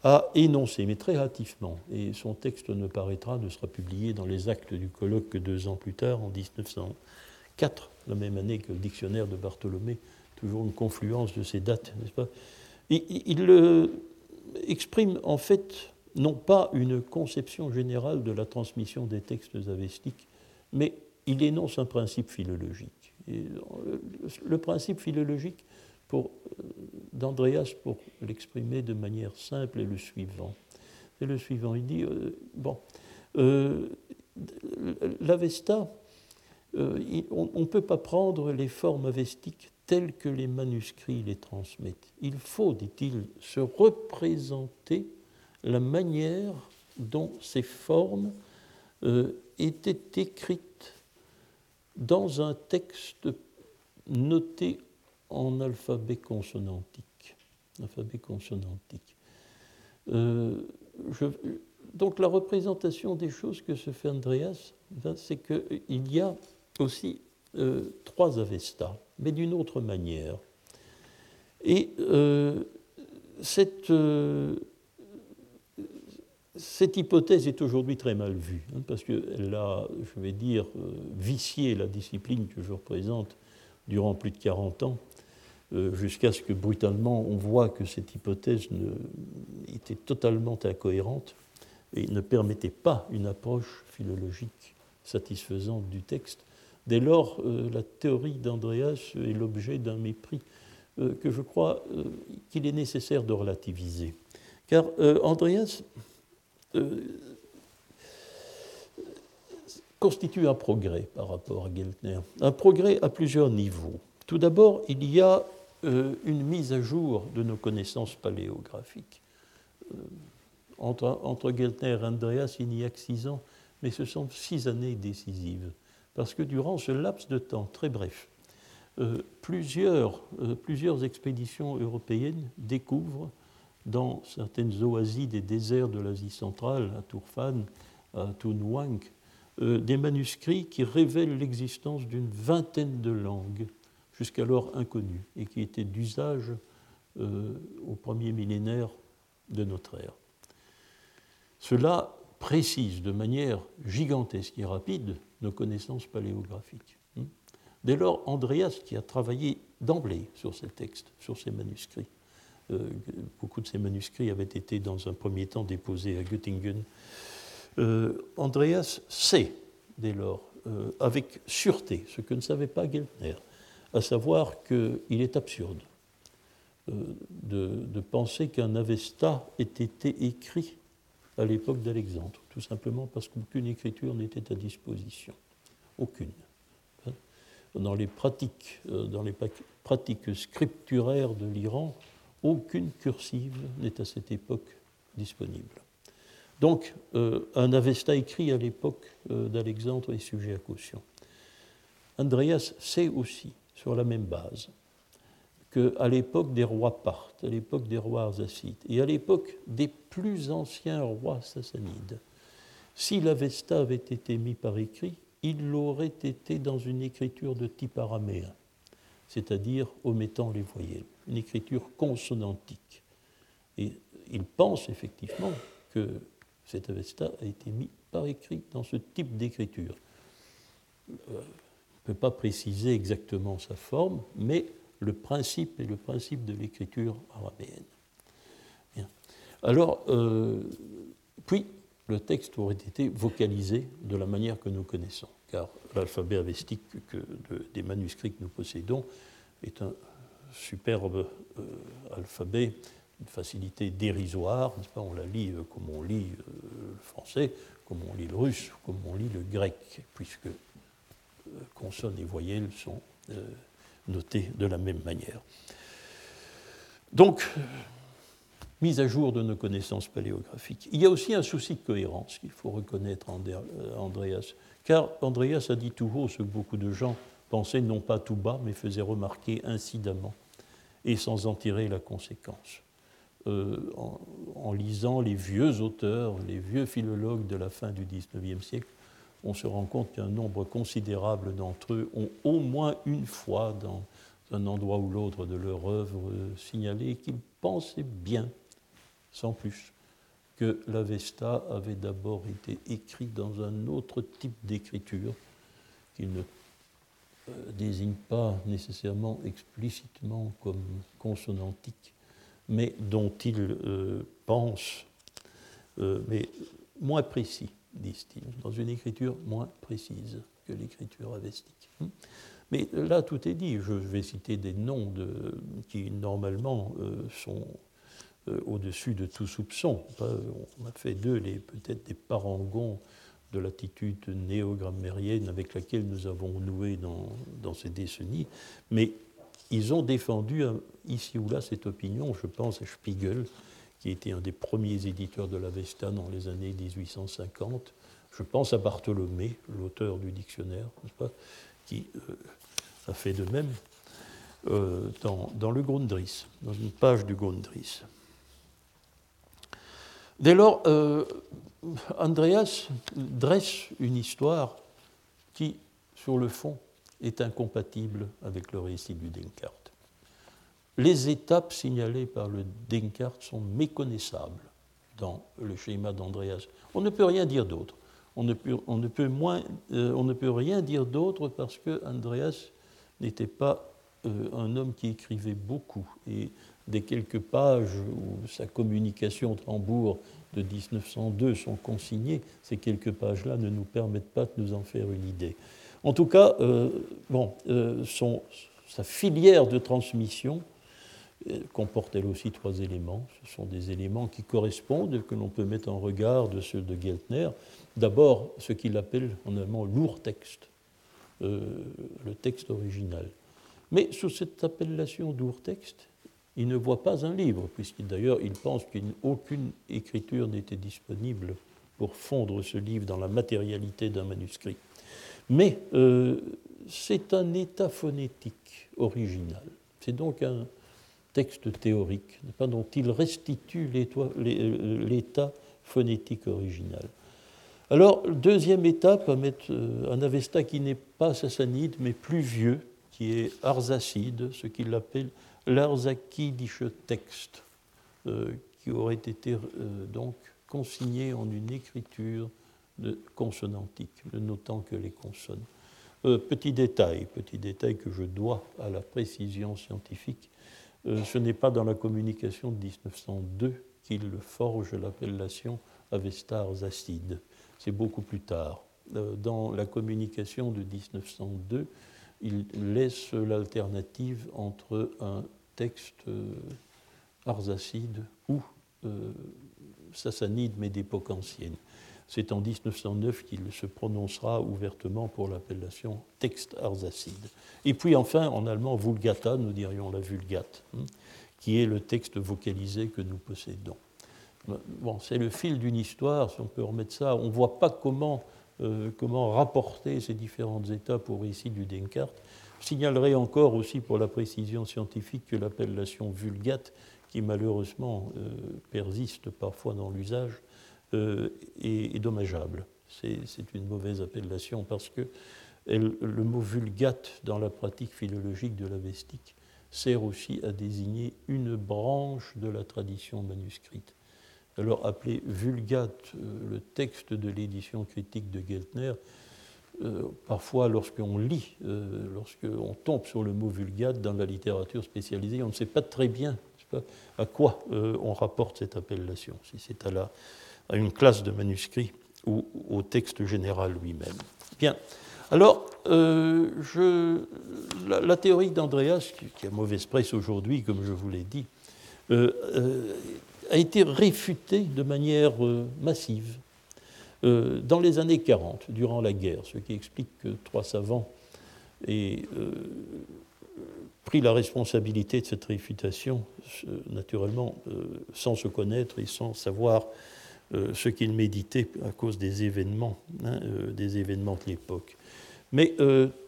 a énoncé, mais très hâtivement, et son texte ne paraîtra, ne sera publié dans les actes du colloque que deux ans plus tard, en 1904, la même année que le dictionnaire de Bartholomé, toujours une confluence de ces dates, n'est-ce pas? Il, exprime en fait non pas une conception générale de la transmission des textes avestiques, mais il énonce un principe philologique. Et le principe philologique euh, d'Andreas, pour l'exprimer de manière simple, est le suivant. C'est le suivant. Il dit, euh, bon, euh, l'Avesta on ne peut pas prendre les formes avestiques telles que les manuscrits les transmettent. Il faut, dit-il, se représenter la manière dont ces formes étaient écrites dans un texte noté en alphabet consonantique. Alphabet consonantique. Euh, donc la représentation des choses que se fait Andreas, ben, c'est qu'il y a aussi euh, trois Avestas, mais d'une autre manière. Et euh, cette, cette hypothèse est aujourd'hui très mal vue, hein, parce qu'elle a, je vais dire, vicié la discipline que je représente durant plus de 40 ans, euh, jusqu'à ce que brutalement on voit que cette hypothèse était totalement incohérente et ne permettait pas une approche philologique satisfaisante du texte. Dès lors, euh, la théorie d'Andreas est l'objet d'un mépris euh, que je crois qu'il est nécessaire de relativiser. Car Andreas constitue un progrès par rapport à Geltner. Un progrès à plusieurs niveaux. Tout d'abord, il y a euh, une mise à jour de nos connaissances paléographiques. Euh, entre, entre, Geltner et Andreas, il n'y a que six ans, mais ce sont six années décisives. Parce que durant ce laps de temps très bref, euh, plusieurs, plusieurs expéditions européennes découvrent dans certaines oasis des déserts de l'Asie centrale, à Turfan, à Tunwang, euh, des manuscrits qui révèlent l'existence d'une vingtaine de langues jusqu'alors inconnues et qui étaient d'usage euh, au premier millénaire de notre ère. Cela précise de manière gigantesque et rapide connaissances paléographiques. Hmm. Dès lors, Andreas, qui a travaillé d'emblée sur ces textes, sur ces manuscrits, euh, beaucoup de ces manuscrits avaient été dans un premier temps déposés à Göttingen, euh, Andreas sait dès lors, euh, avec sûreté, ce que ne savait pas Geltner, à savoir qu'il est absurde euh, de, penser qu'un Avesta ait été écrit à l'époque d'Alexandre, tout simplement parce qu'aucune écriture n'était à disposition. Aucune. Hein. Dans les pratiques, dans les pratiques scripturaires de l'Iran, aucune cursive n'est à cette époque disponible. Donc, euh, un Avesta écrit à l'époque euh, d'Alexandre est sujet à caution. Andreas sait aussi, sur la même base, qu'à l'époque des rois parthes, à l'époque des rois arsacides et à l'époque des plus anciens rois sassanides, si l'Avesta avait été mis par écrit, il l'aurait été dans une écriture de type araméen, c'est-à-dire omettant les voyelles, une écriture consonantique. Et il pense effectivement que cet Avesta a été mis par écrit dans ce type d'écriture. Euh, on ne peut pas préciser exactement sa forme, mais le principe est le principe de l'écriture araméenne. Alors, euh, puis, le texte aurait été vocalisé de la manière que nous connaissons, car l'alphabet avestique que des manuscrits que nous possédons est un superbe euh, alphabet une facilité dérisoire, on la lit euh, comme on lit euh, le français, comme on lit le russe, comme on lit le grec, puisque consonnes et voyelles sont notées de la même manière. Donc, mise à jour de nos connaissances paléographiques. Il y a aussi un souci de cohérence qu'il faut reconnaître en Andreas, car Andreas a dit tout haut ce que beaucoup de gens pensaient non pas tout bas, mais faisaient remarquer incidemment et sans en tirer la conséquence. Euh, en, lisant les vieux auteurs, les vieux philologues de la fin du XIXe siècle, on se rend compte qu'un nombre considérable d'entre eux ont au moins une fois dans un endroit ou l'autre de leur œuvre signalé qu'ils pensaient bien, sans plus, que l'Avesta avait d'abord été écrit dans un autre type d'écriture qu'il ne euh, désigne pas nécessairement explicitement comme consonantique, mais dont il euh, pense, euh, mais moins précis, disent-ils, dans une écriture moins précise que l'écriture avestique. Hmm. Mais là, tout est dit. Je vais citer des noms qui, normalement, sont au-dessus de tout soupçon. On a fait d'eux peut-être des parangons de l'attitude néo-grammairienne avec laquelle nous avons noué dans, ces décennies, mais ils ont défendu ici ou là cette opinion. Je pense à Spiegel, qui était un des premiers éditeurs de l'Avesta dans les années 1850. Je pense à Bartholomé, l'auteur du dictionnaire, qui euh, a fait de même euh, dans, dans, le Grundrisse, dans une page du Grundrisse. Dès lors, euh, Andreas dresse une histoire qui, sur le fond, est incompatible avec le récit du Descartes. Les étapes signalées par le Descartes sont méconnaissables dans le schéma d'Andreas. On ne peut rien dire d'autre. On ne peut, euh, rien dire d'autre parce que Andreas n'était pas euh, un homme qui écrivait beaucoup. Des quelques pages où sa communication au Hambourg de 1902 sont consignées, ces quelques pages-là ne nous permettent pas de nous en faire une idée. En tout cas, euh, bon, euh, sa filière de transmission euh, comporte elle aussi trois éléments. Ce sont des éléments qui correspondent, que l'on peut mettre en regard de ceux de Geltner. D'abord, ce qu'il appelle en allemand lourd texte, le texte original. Mais sous cette appellation lourd texte, il ne voit pas un livre, puisqu'il d'ailleurs il pense qu'aucune écriture n'était disponible pour fondre ce livre dans la matérialité d'un manuscrit. Mais euh, c'est un état phonétique original. C'est donc un texte théorique, dont il restitue euh, l'état phonétique original. Alors, deuxième étape, euh, un Avesta qui n'est pas sassanide, mais plus vieux, qui est arsacide, ce qu'il appelle l'acquis texte, euh, qui aurait été euh, donc consigné en une écriture consonantique, ne notant que les consonnes. Euh, petit détail, petit détail que je dois à la précision scientifique, ce n'est pas dans la communication de 1902 qu'il forge l'appellation Avestars acide, c'est beaucoup plus tard. dans la communication de 1902, il laisse l'alternative entre un texte euh, arsacide ou euh, sassanide, mais d'époque ancienne. C'est en 1909 qu'il se prononcera ouvertement pour l'appellation texte arsacide. Et puis enfin, en allemand, vulgata, nous dirions la vulgate, hein, qui est le texte vocalisé que nous possédons. Bon, c'est le fil d'une histoire, si on peut remettre ça. On ne voit pas comment euh, comment rapporter ces différentes étapes au récit du Descartes. Je signalerai encore aussi pour la précision scientifique que l'appellation vulgate, qui malheureusement euh, persiste parfois dans l'usage, euh, est, dommageable. C'est une mauvaise appellation parce que le mot vulgate dans la pratique philologique de la vestique sert aussi à désigner une branche de la tradition manuscrite alors appelé Vulgate, euh, le texte de l'édition critique de Geltner, euh, parfois lorsqu'on lit, euh, lorsqu'on tombe sur le mot Vulgate dans la littérature spécialisée, on ne sait pas très bien à quoi on rapporte cette appellation, si c'est à, à une classe de manuscrits ou au texte général lui-même. Bien. Alors, je, la, théorie d'Andreas, qui, a mauvaise presse aujourd'hui, comme je vous l'ai dit, a été réfuté de manière euh, massive euh, dans les années 40, durant la guerre, ce qui explique que trois savants aient euh, pris la responsabilité de cette réfutation, naturellement sans se connaître et sans savoir ce qu'ils méditaient à cause des événements, hein, des événements de l'époque. Mais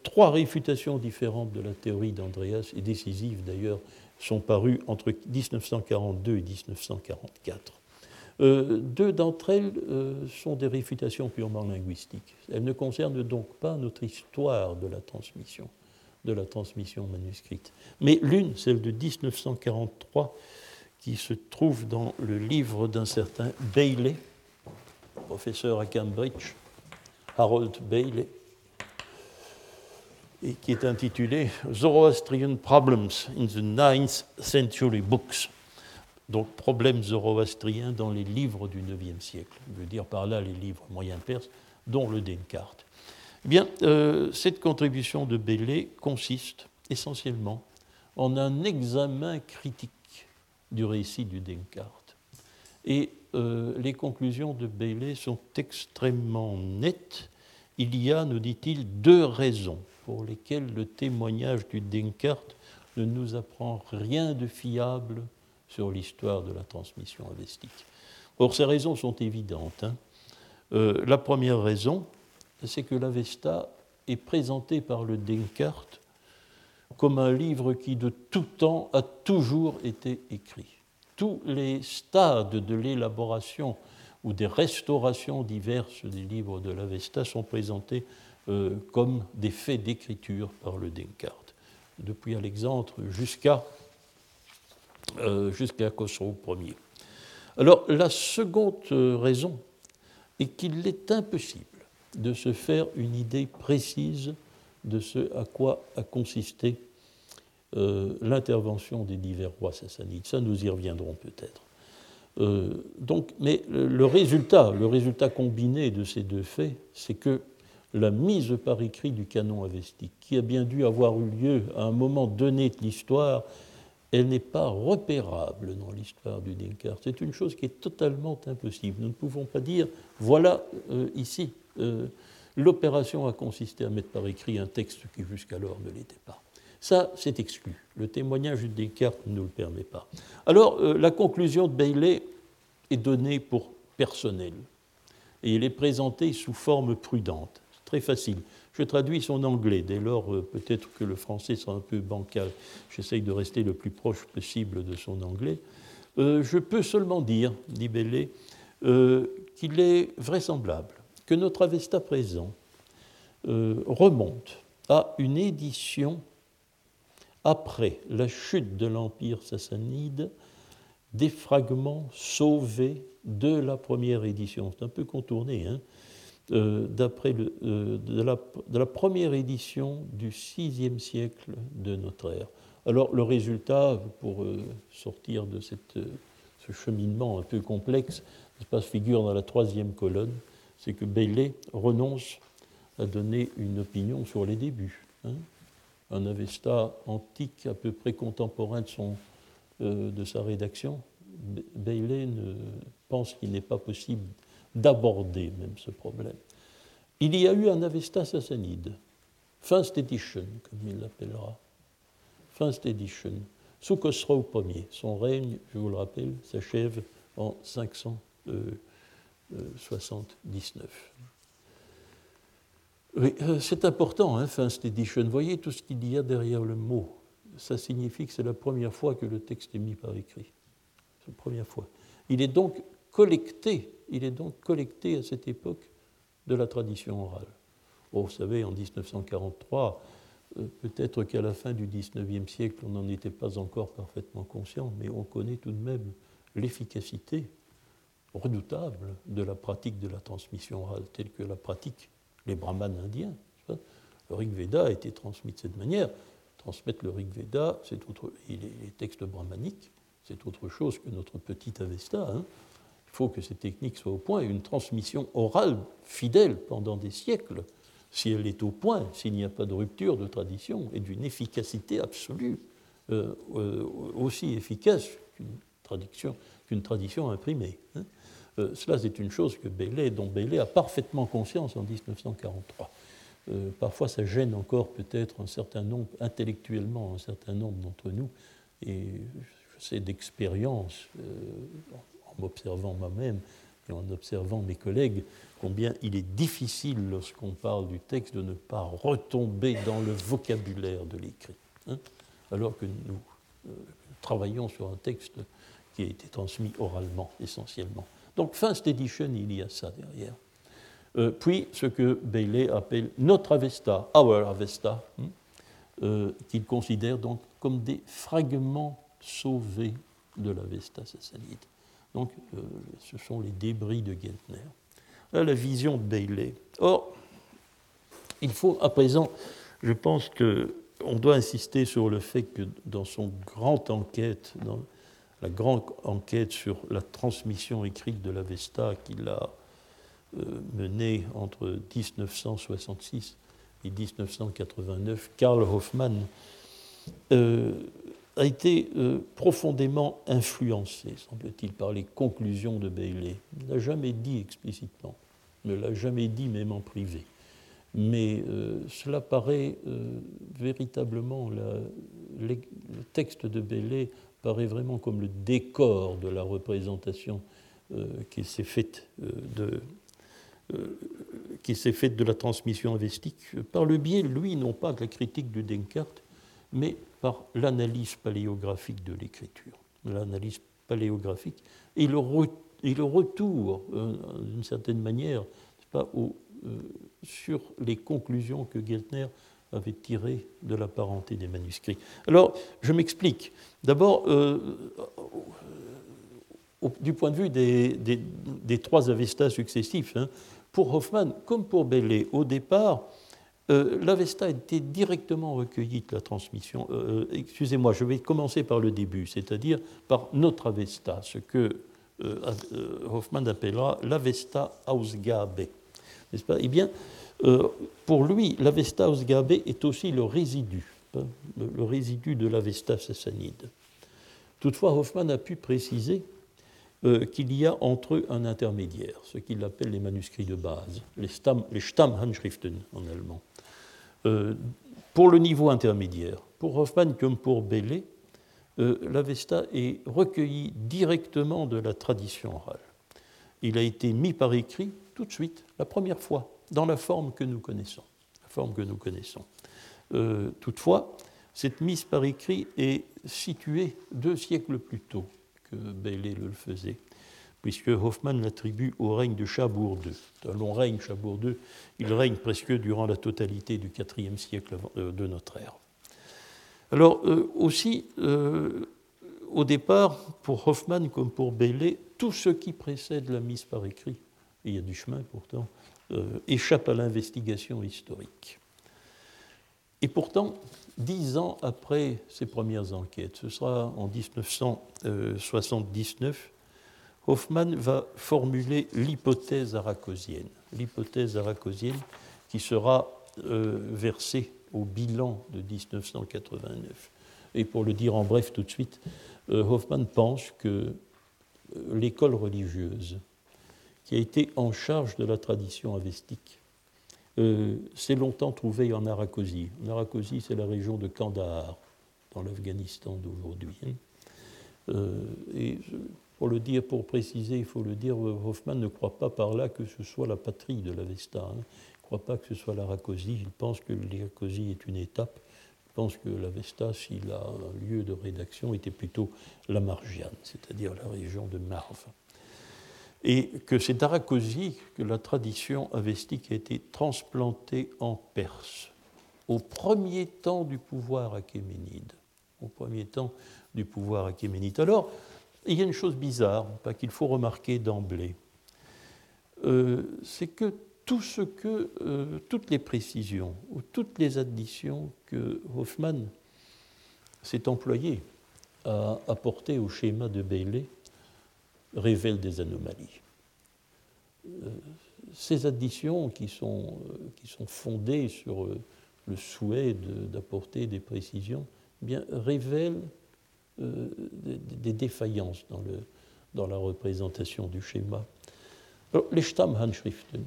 trois réfutations différentes de la théorie d'Andreas, et décisives d'ailleurs, sont parus entre 1942 et 1944. Euh, deux d'entre elles euh, sont des réfutations purement linguistiques. Elles ne concernent donc pas notre histoire de la transmission, de la transmission manuscrite. Mais l'une, celle de 1943, qui se trouve dans le livre d'un certain Bailey, professeur à Cambridge, Harold Bailey, et qui est intitulé Zoroastrian Problems in the Ninth Century Books. Donc, problèmes zoroastriens dans les livres du IXe siècle. Je veux dire par là les livres moyens perses, dont le Descartes. Eh bien, euh, cette contribution de Bellé consiste essentiellement en un examen critique du récit du Descartes. Et les conclusions de Bailey sont extrêmement nettes. Il y a, nous dit-il, deux raisons pour lesquelles le témoignage du Descartes ne nous apprend rien de fiable sur l'histoire de la transmission avestique. Or, ces raisons sont évidentes. Hein. la première raison, c'est que l'Avesta est présenté par le Descartes comme un livre qui de tout temps a toujours été écrit. Tous les stades de l'élaboration ou des restaurations diverses des livres de l'Avesta sont présentés euh, comme des faits d'écriture par le Descartes, depuis Alexandre jusqu'à euh, jusqu'à Khosrow Ier. Alors la seconde raison est qu'il est impossible de se faire une idée précise de ce à quoi a consisté euh, l'intervention des divers rois sassanides. Ça, nous y reviendrons peut-être. Euh, donc, mais le, résultat, le résultat combiné de ces deux faits, c'est que la mise par écrit du canon avestique, qui a bien dû avoir eu lieu à un moment donné de l'histoire, elle n'est pas repérable dans l'histoire du Descartes. C'est une chose qui est totalement impossible. Nous ne pouvons pas dire, voilà euh, ici, euh, l'opération a consisté à mettre par écrit un texte qui jusqu'alors ne l'était pas. Ça, c'est exclu. Le témoignage de Descartes ne le permet pas. Alors, euh, la conclusion de Bailey est donnée pour personnel. Et elle est présentée sous forme prudente. Très facile. Je traduis son anglais, dès lors euh, peut-être que le français sera un peu bancal. J'essaye de rester le plus proche possible de son anglais. je peux seulement dire, dit Bailey, qu'il est vraisemblable que notre Avesta présent euh, remonte à une édition après la chute de l'Empire sassanide des fragments sauvés de la première édition. C'est un peu contourné, hein euh, d'après euh, la, première édition du VIe siècle de notre ère. Alors le résultat, pour sortir de cette, ce cheminement un peu complexe, se figure dans la troisième colonne, c'est que Bailey renonce à donner une opinion sur les débuts. Hein. Un Avesta antique, à peu près contemporain de, son, euh, de sa rédaction, Bailey pense qu'il n'est pas possible d'aborder même ce problème. Il y a eu un Avesta sassanide, First Edition, comme il l'appellera, First Edition, sous Khosrow Ier. Son règne, je vous le rappelle, s'achève en 500. 79. Euh, c'est important, hein, First Edition. Voyez tout ce qu'il y a derrière le mot. Ça signifie que c'est la première fois que le texte est mis par écrit. C'est la première fois. Il est donc collecté, il est donc collecté à cette époque de la tradition orale. Vous savez, en 1943, euh, peut-être qu'à la fin du 19e siècle, on n'en était pas encore parfaitement conscient, mais on connaît tout de même l'efficacité redoutable de la pratique de la transmission orale, telle que la pratique les brahmanes indiens. Le Rig Veda a été transmis de cette manière. Transmettre le Rig Veda, c'est autre, les textes brahmaniques, c'est autre chose que notre petit Avesta. Hein. Faut que ces techniques soient au point. Une transmission orale fidèle pendant des siècles, si elle est au point, s'il n'y a pas de rupture de tradition et d'une efficacité absolue, euh, euh, aussi efficace qu'une tradition, tradition imprimée. Hein. Euh, cela, c'est une chose que dont Bailey a parfaitement conscience en 1943. Euh, parfois, ça gêne encore peut-être un certain nombre, intellectuellement, un certain nombre d'entre nous. Et je sais d'expérience, en m'observant moi-même et en observant mes collègues, combien il est difficile, lorsqu'on parle du texte, de ne pas retomber dans le vocabulaire de l'écrit. Hein, alors que nous travaillons sur un texte qui a été transmis oralement essentiellement. Donc, First Edition, il y a ça derrière. Euh, puis, ce que Bailey appelle notre Avesta, our Avesta, hein, euh, qu'il considère donc comme des fragments sauvés de l'Avesta sassanide. Donc, euh, ce sont les débris de Geltner. Là, la vision de Bailey. Or, il faut à présent, je pense qu'on doit insister sur le fait que dans son grande enquête, dans la grande enquête sur la transmission écrite de l'Avesta qu'il a euh, menée entre 1966 et 1989, Karl Hoffmann euh, a été euh, profondément influencé, semble-t-il, par les conclusions de Bailey. Il n'a jamais dit explicitement, ne l'a jamais dit même en privé. Mais euh, cela paraît euh, véritablement, le texte de Bailey paraît vraiment comme le décor de la représentation qui s'est faite de, qui s'est faite de la transmission investique par le biais, lui, non pas de la critique du Descartes, mais par l'analyse paléographique de l'écriture, l'analyse paléographique et le, retour, euh, d'une certaine manière, pas, euh, sur les conclusions que Geltner avait tirées de la parenté des manuscrits. Alors, je m'explique. D'abord, euh, du point de vue des, trois Avestas successifs, hein, pour Hoffmann comme pour Bellet, au départ, euh, L'Avesta été directement recueillie de la transmission. Euh, euh, excusez-moi, je vais commencer par le début, c'est-à-dire par notre Avesta, ce que Hoffmann appellera l'Avesta Ausgabe. N'est-ce pas? Eh bien, pour lui, l'Avesta Ausgabe est aussi le résidu, hein, le, résidu de l'Avesta sassanide. Toutefois, Hoffmann a pu préciser qu'il y a entre eux un intermédiaire, ce qu'il appelle les manuscrits de base, les, les Stammhandschriften en allemand. Euh, pour le niveau intermédiaire, pour Hoffmann comme pour Bellet, euh, l'Avesta est recueilli directement de la tradition orale. Il a été mis par écrit tout de suite, la première fois, dans la forme que nous connaissons. La forme que nous connaissons. Euh, toutefois, cette mise par écrit est située deux siècles plus tôt que Bellet le faisait puisque Hoffmann l'attribue au règne de Chabour II. un long règne, Chabour II, il règne presque durant la totalité du IVe siècle euh, de notre ère. Alors euh, aussi, euh, au départ, pour Hoffmann comme pour Bailey, tout ce qui précède la mise par écrit, et il y a du chemin pourtant, échappe à l'investigation historique. Et pourtant, dix ans après ces premières enquêtes, ce sera en 1979, Hoffmann va formuler l'hypothèse aracosienne, l'hypothèse aracosienne qui sera euh, versée au bilan de 1989. Et pour le dire en bref tout de suite, euh, Hoffmann pense que euh, l'école religieuse, qui a été en charge de la tradition avestique, s'est longtemps trouvée en Arakosie. En Arakosie, c'est la région de Kandahar, dans l'Afghanistan d'aujourd'hui. Pour le dire, pour préciser, il faut le dire, Hoffman ne croit pas par là que ce soit la patrie de l'Avesta. Hein. Il ne croit pas que ce soit l'Arakosie. Il pense que l'Arakosie est une étape. Il pense que l'Avesta, s'il a un lieu de rédaction, était plutôt la Margiane, c'est-à-dire la région de Marve. Et que c'est d'Arakosie que la tradition avestique a été transplantée en Perse, au premier temps du pouvoir achéménide. Au premier temps du pouvoir achéménide. Alors, il y a une chose bizarre qu'il faut remarquer d'emblée. Euh, c'est que tout ce que, euh, toutes les précisions ou toutes les additions que Hoffman s'est employé à apporter au schéma de Bailey révèlent des anomalies. Euh, ces additions qui sont, qui sont fondées sur le souhait d'apporter des précisions eh bien, révèlent euh, des, défaillances dans, le, dans, la représentation du schéma. Les Stammhandschriften,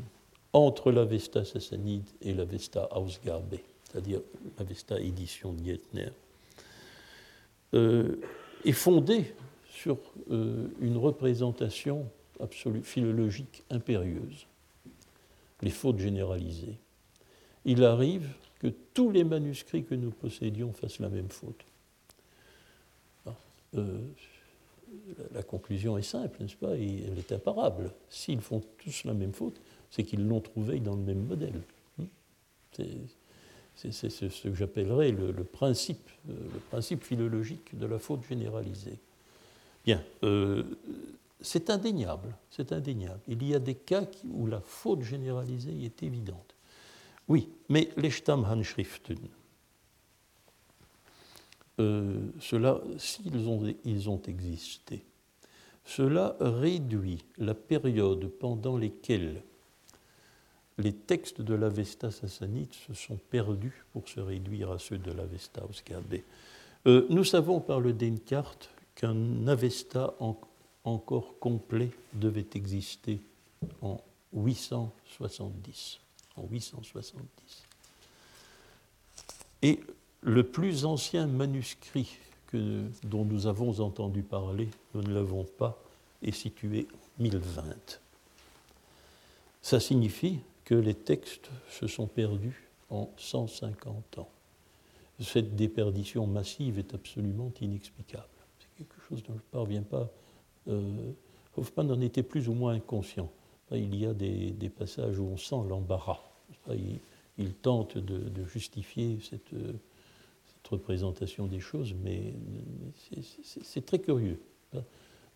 entre l'Avesta sassanide et l'Avesta Ausgabe, c'est-à-dire l'Avesta édition de Geithner, euh, est fondée sur euh, une représentation absolue, philologique impérieuse, les fautes généralisées. Il arrive que tous les manuscrits que nous possédions fassent la même faute. Euh, la conclusion est simple, n'est-ce pas? Elle est imparable. S'ils font tous la même faute, c'est qu'ils l'ont trouvé dans le même modèle. Hmm? C'est ce que j'appellerais le, principe, euh, le principe philologique de la faute généralisée. Bien, euh, c'est indéniable, c'est indéniable. Il y a des cas où la faute généralisée est évidente. Oui, mais les Stammhandschriften, euh, cela, s'ils ont, existé, cela réduit la période pendant laquelle les textes de l'Avesta sassanite se sont perdus pour se réduire à ceux de l'Avesta Osgabe. Euh, nous savons par le Descartes qu'un Avesta encore complet devait exister en 870. En 870. Et le plus ancien manuscrit dont nous avons entendu parler, nous ne l'avons pas, est situé 1020. Ça signifie que les textes se sont perdus en 150 ans. Cette déperdition massive est absolument inexplicable. C'est quelque chose dont je ne parviens pas. Euh, Hoffman en était plus ou moins inconscient. Il y a des, passages où on sent l'embarras. Il, tente de, justifier cette, cette, représentation des choses, mais c'est très curieux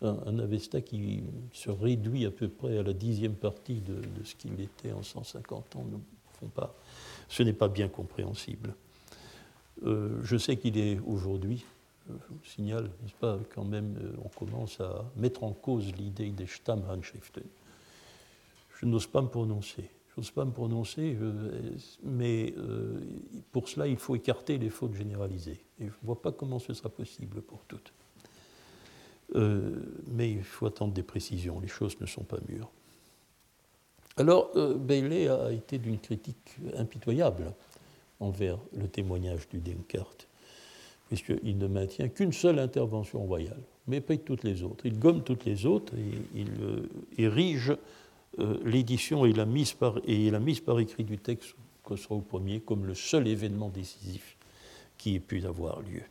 un, Avesta qui se réduit à peu près à la dixième partie de, ce qu'il était en 150 ans font pas. Ce n'est pas bien compréhensible. Euh, je sais qu'il est aujourd'hui, je vous signale, n'est-ce pas, quand même, euh, on commence à mettre en cause l'idée des Stammhandschriften. Je n'ose pas me prononcer. Je n'ose pas me prononcer, mais euh, pour cela, il faut écarter les fautes généralisées. Je ne vois pas comment ce sera possible pour toutes. Euh, mais il faut attendre des précisions, les choses ne sont pas mûres. Alors, euh, Bailey a été d'une critique impitoyable envers le témoignage du Descartes, puisqu'il ne maintient qu'une seule intervention royale, mais pas toutes les autres. Il gomme toutes les autres et il euh, l'édition et, la mise par, écrit du texte, sera au premier, comme le seul événement décisif qui ait pu avoir lieu.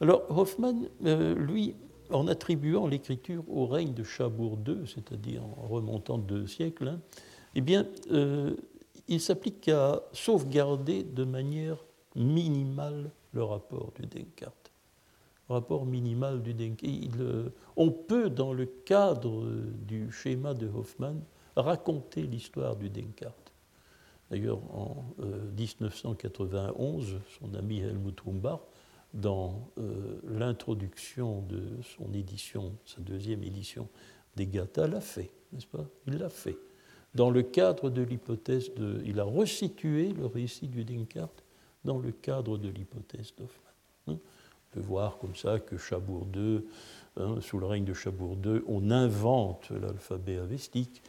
Alors, Hoffman, lui, en attribuant l'écriture au règne de Chabour II, c'est-à-dire en remontant deux siècles, hein, eh bien, euh, il s'applique à sauvegarder de manière minimale le rapport du Descartes. Rapport minimal du Descartes. Euh, on peut, dans le cadre du schéma de Hoffman, raconter l'histoire du Descartes. D'ailleurs, en 1991, euh, son ami Helmut Humbach dans euh, l'introduction de son édition, sa deuxième édition des Gata, l'a fait, n'est-ce pas? Il l'a fait. Dans le cadre de l'hypothèse de. Il a resitué le récit du Descartes dans le cadre de l'hypothèse d'Hoffmann. Hein. on peut voir comme ça que Chabour II, hein, sous le règne de Chabour II, on invente l'alphabet avestique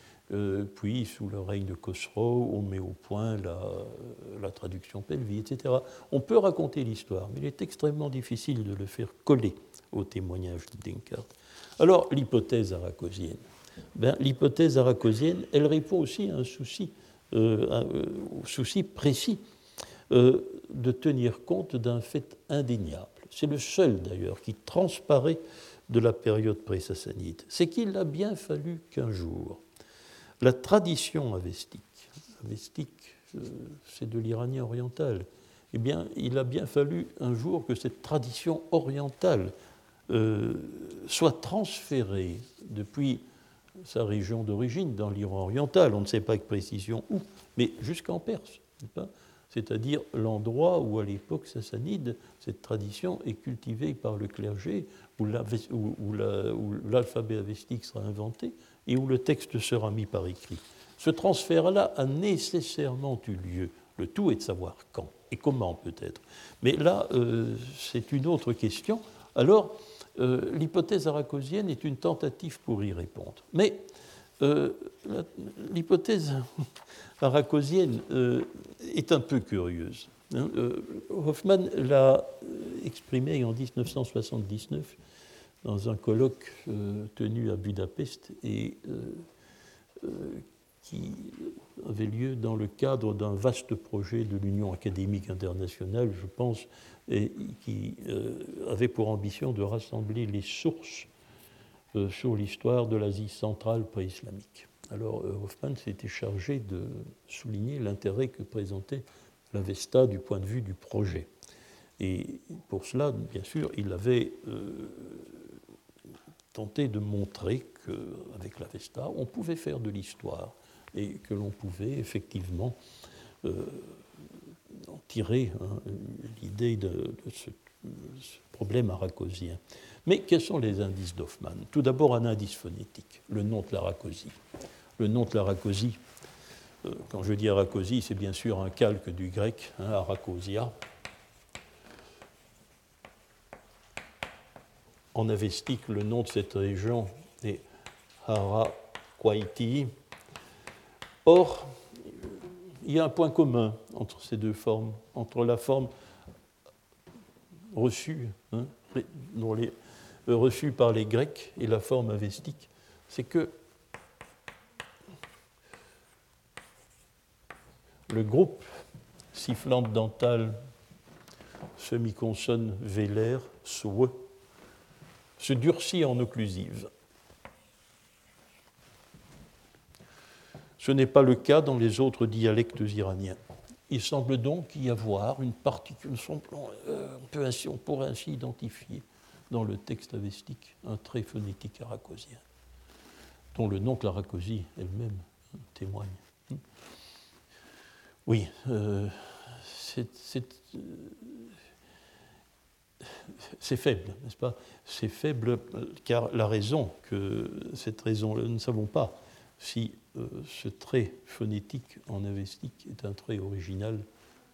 puis, sous le règne de Khosrow, on met au point la, traduction Pelvi, etc. On peut raconter l'histoire, mais il est extrêmement difficile de le faire coller au témoignage de Descartes. Alors, l'hypothèse aracosienne. Ben, l'hypothèse aracosienne, elle répond aussi à un souci, euh, euh, souci précis de tenir compte d'un fait indéniable. C'est le seul, d'ailleurs, qui transparaît de la période pré-sassanide. C'est qu'il a bien fallu qu'un jour, la tradition avestique, euh, c'est de l'iranien oriental, eh bien, il a bien fallu un jour que cette tradition orientale euh, soit transférée depuis sa région d'origine, dans l'Iran oriental, on ne sait pas avec précision où, mais jusqu'en Perse, c'est-à-dire l'endroit où, à l'époque sassanide, cette tradition est cultivée par le clergé, où l'alphabet avestique sera inventé, et où le texte sera mis par écrit. Ce transfert-là a nécessairement eu lieu. Le tout est de savoir quand et comment peut-être. Mais là, euh, c'est une autre question. Alors, euh, l'hypothèse aracosienne est une tentative pour y répondre. Mais euh, l'hypothèse aracosienne est un peu curieuse. Hein. Hoffman l'a exprimé en 1979 dans un colloque euh, tenu à Budapest et euh, euh, qui avait lieu dans le cadre d'un vaste projet de l'Union académique internationale, je pense, et qui avait pour ambition de rassembler les sources sur l'histoire de l'Asie centrale pré-islamique. Alors Hoffman s'était chargé de souligner l'intérêt que présentait l'Avesta du point de vue du projet. Et pour cela, bien sûr, il avait tenter de montrer qu'avec la Vesta, on pouvait faire de l'histoire et que l'on pouvait effectivement euh, en tirer hein, l'idée de, ce, problème aracosien. Mais quels sont les indices d'Hoffmann? Tout d'abord, un indice phonétique, le nom de l'aracosie. Le nom de l'aracosie, euh, quand je dis aracosie, c'est bien sûr un calque du grec, hein, aracosia, en avestique, le nom de cette région est Harakwaiti. Or, il y a un point commun entre ces deux formes, entre la forme reçue, hein, reçue par les Grecs et la forme avestique, c'est que le groupe sifflante dentale semi-consonne vélaire, SOE, se durcit en occlusive. Ce n'est pas le cas dans les autres dialectes iraniens. Il semble donc y avoir une particularité, euh, on, pourrait ainsi identifier dans le texte avestique un trait phonétique aracosien, dont le nom que l'aracosie elle-même témoigne. Oui, euh, euh, c'est faible, n'est-ce pas? C'est faible car la raison que cette raison, nous ne savons pas si euh, ce trait phonétique en avestique est un trait original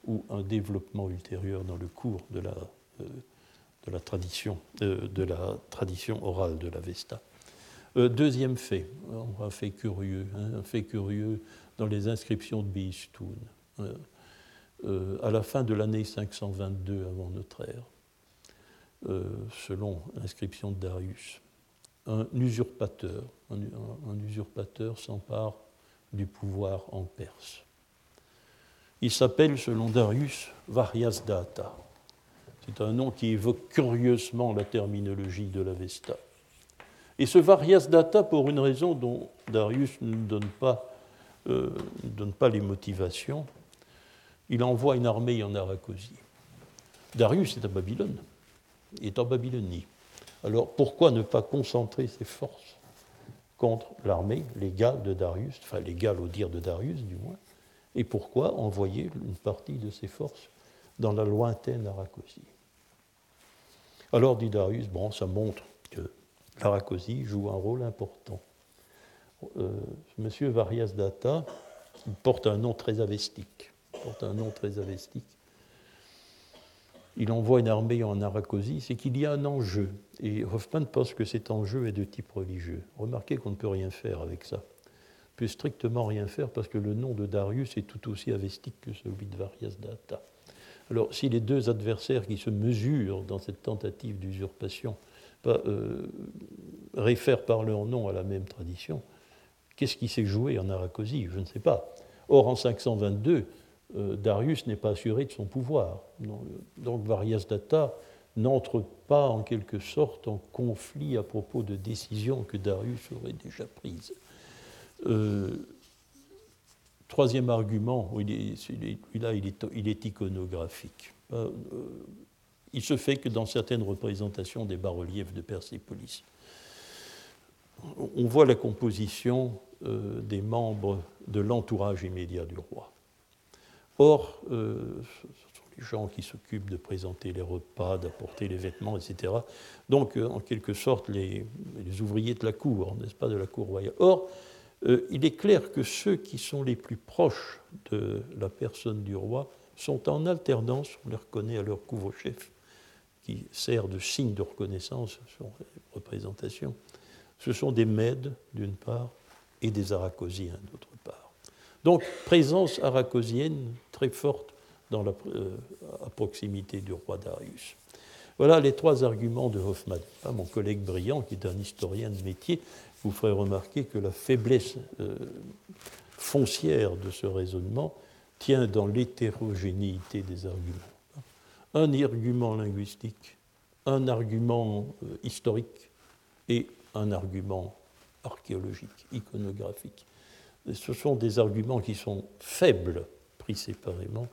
ou un développement ultérieur dans le cours de la, euh, de la, tradition, de la tradition orale de l'Avesta. deuxième fait, un fait curieux, hein, un fait curieux dans les inscriptions de Beistoun. Euh, à la fin de l'année 522 avant notre ère, euh, selon l'inscription de Darius. Un usurpateur, un, usurpateur s'empare du pouvoir en Perse. Il s'appelle, selon Darius, Varyasdata. C'est un nom qui évoque curieusement la terminologie de l'Avesta. Et ce Varyasdata, pour une raison dont Darius ne donne pas, euh, ne donne pas les motivations, il envoie une armée en Aracosie. Darius est à Babylone, est en Babylonie. Alors pourquoi ne pas concentrer ses forces contre l'armée légale de Darius, enfin légale au dire de Darius du moins, et pourquoi envoyer une partie de ses forces dans la lointaine Aracosie Alors dit Darius, bon, ça montre que l'Aracosie joue un rôle important. Euh, Monsieur Varias Data porte un nom très avestique porte un nom très avestique. Il envoie une armée en Aracosie, c'est qu'il y a un enjeu. Et Hoffman pense que cet enjeu est de type religieux. Remarquez qu'on ne peut rien faire avec ça. On peut strictement rien faire parce que le nom de Darius est tout aussi avestique que celui de Varias Data. Alors, si les deux adversaires qui se mesurent dans cette tentative d'usurpation euh, réfèrent par leur nom à la même tradition, qu'est-ce qui s'est joué en Aracosie Je ne sais pas. Or, en 522, euh, Darius n'est pas assuré de son pouvoir. Donc Varias Data n'entre pas en quelque sorte en conflit à propos de décisions que Darius aurait déjà prises. Euh, troisième argument, il est, il est iconographique. Euh, il se fait que dans certaines représentations des bas-reliefs de Persépolis, on voit la composition des membres de l'entourage immédiat du roi. Or, euh, ce sont les gens qui s'occupent de présenter les repas, d'apporter les vêtements, etc. Donc, euh, en quelque sorte, les, ouvriers de la cour, n'est-ce pas, de la cour royale. Or, euh, il est clair que ceux qui sont les plus proches de la personne du roi sont en alternance, on les reconnaît à leur couvre-chef, qui sert de signe de reconnaissance sur les représentations. Ce sont des Mèdes, d'une part, et des Aracosiens, d'autre. Donc, présence aracosienne très forte euh, à proximité du roi Darius. Voilà les trois arguments de Hoffman. Mon collègue brillant, qui est un historien de métier, vous ferait remarquer que la faiblesse euh, foncière de ce raisonnement tient dans l'hétérogénéité des arguments. Un argument linguistique, un argument euh, historique et un argument archéologique, iconographique ce sont des arguments qui sont faibles pris séparément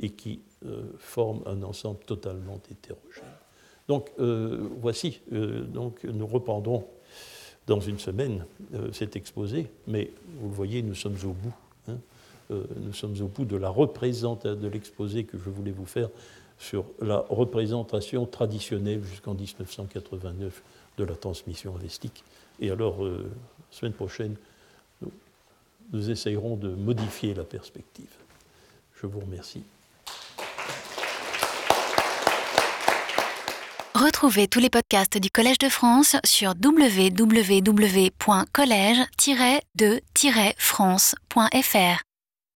et qui euh, forment un ensemble totalement hétérogène. Donc euh, voici, euh, donc, nous reprendrons dans une semaine cet exposé, mais vous le voyez, nous sommes au bout. Hein. nous sommes au bout de la représentation de l'exposé que je voulais vous faire sur la représentation traditionnelle jusqu'en 1989 de la transmission avestique. Et alors, semaine prochaine, nous essayerons de modifier la perspective. Je vous remercie. Retrouvez tous les podcasts du Collège de France sur www.collège-de-france.fr.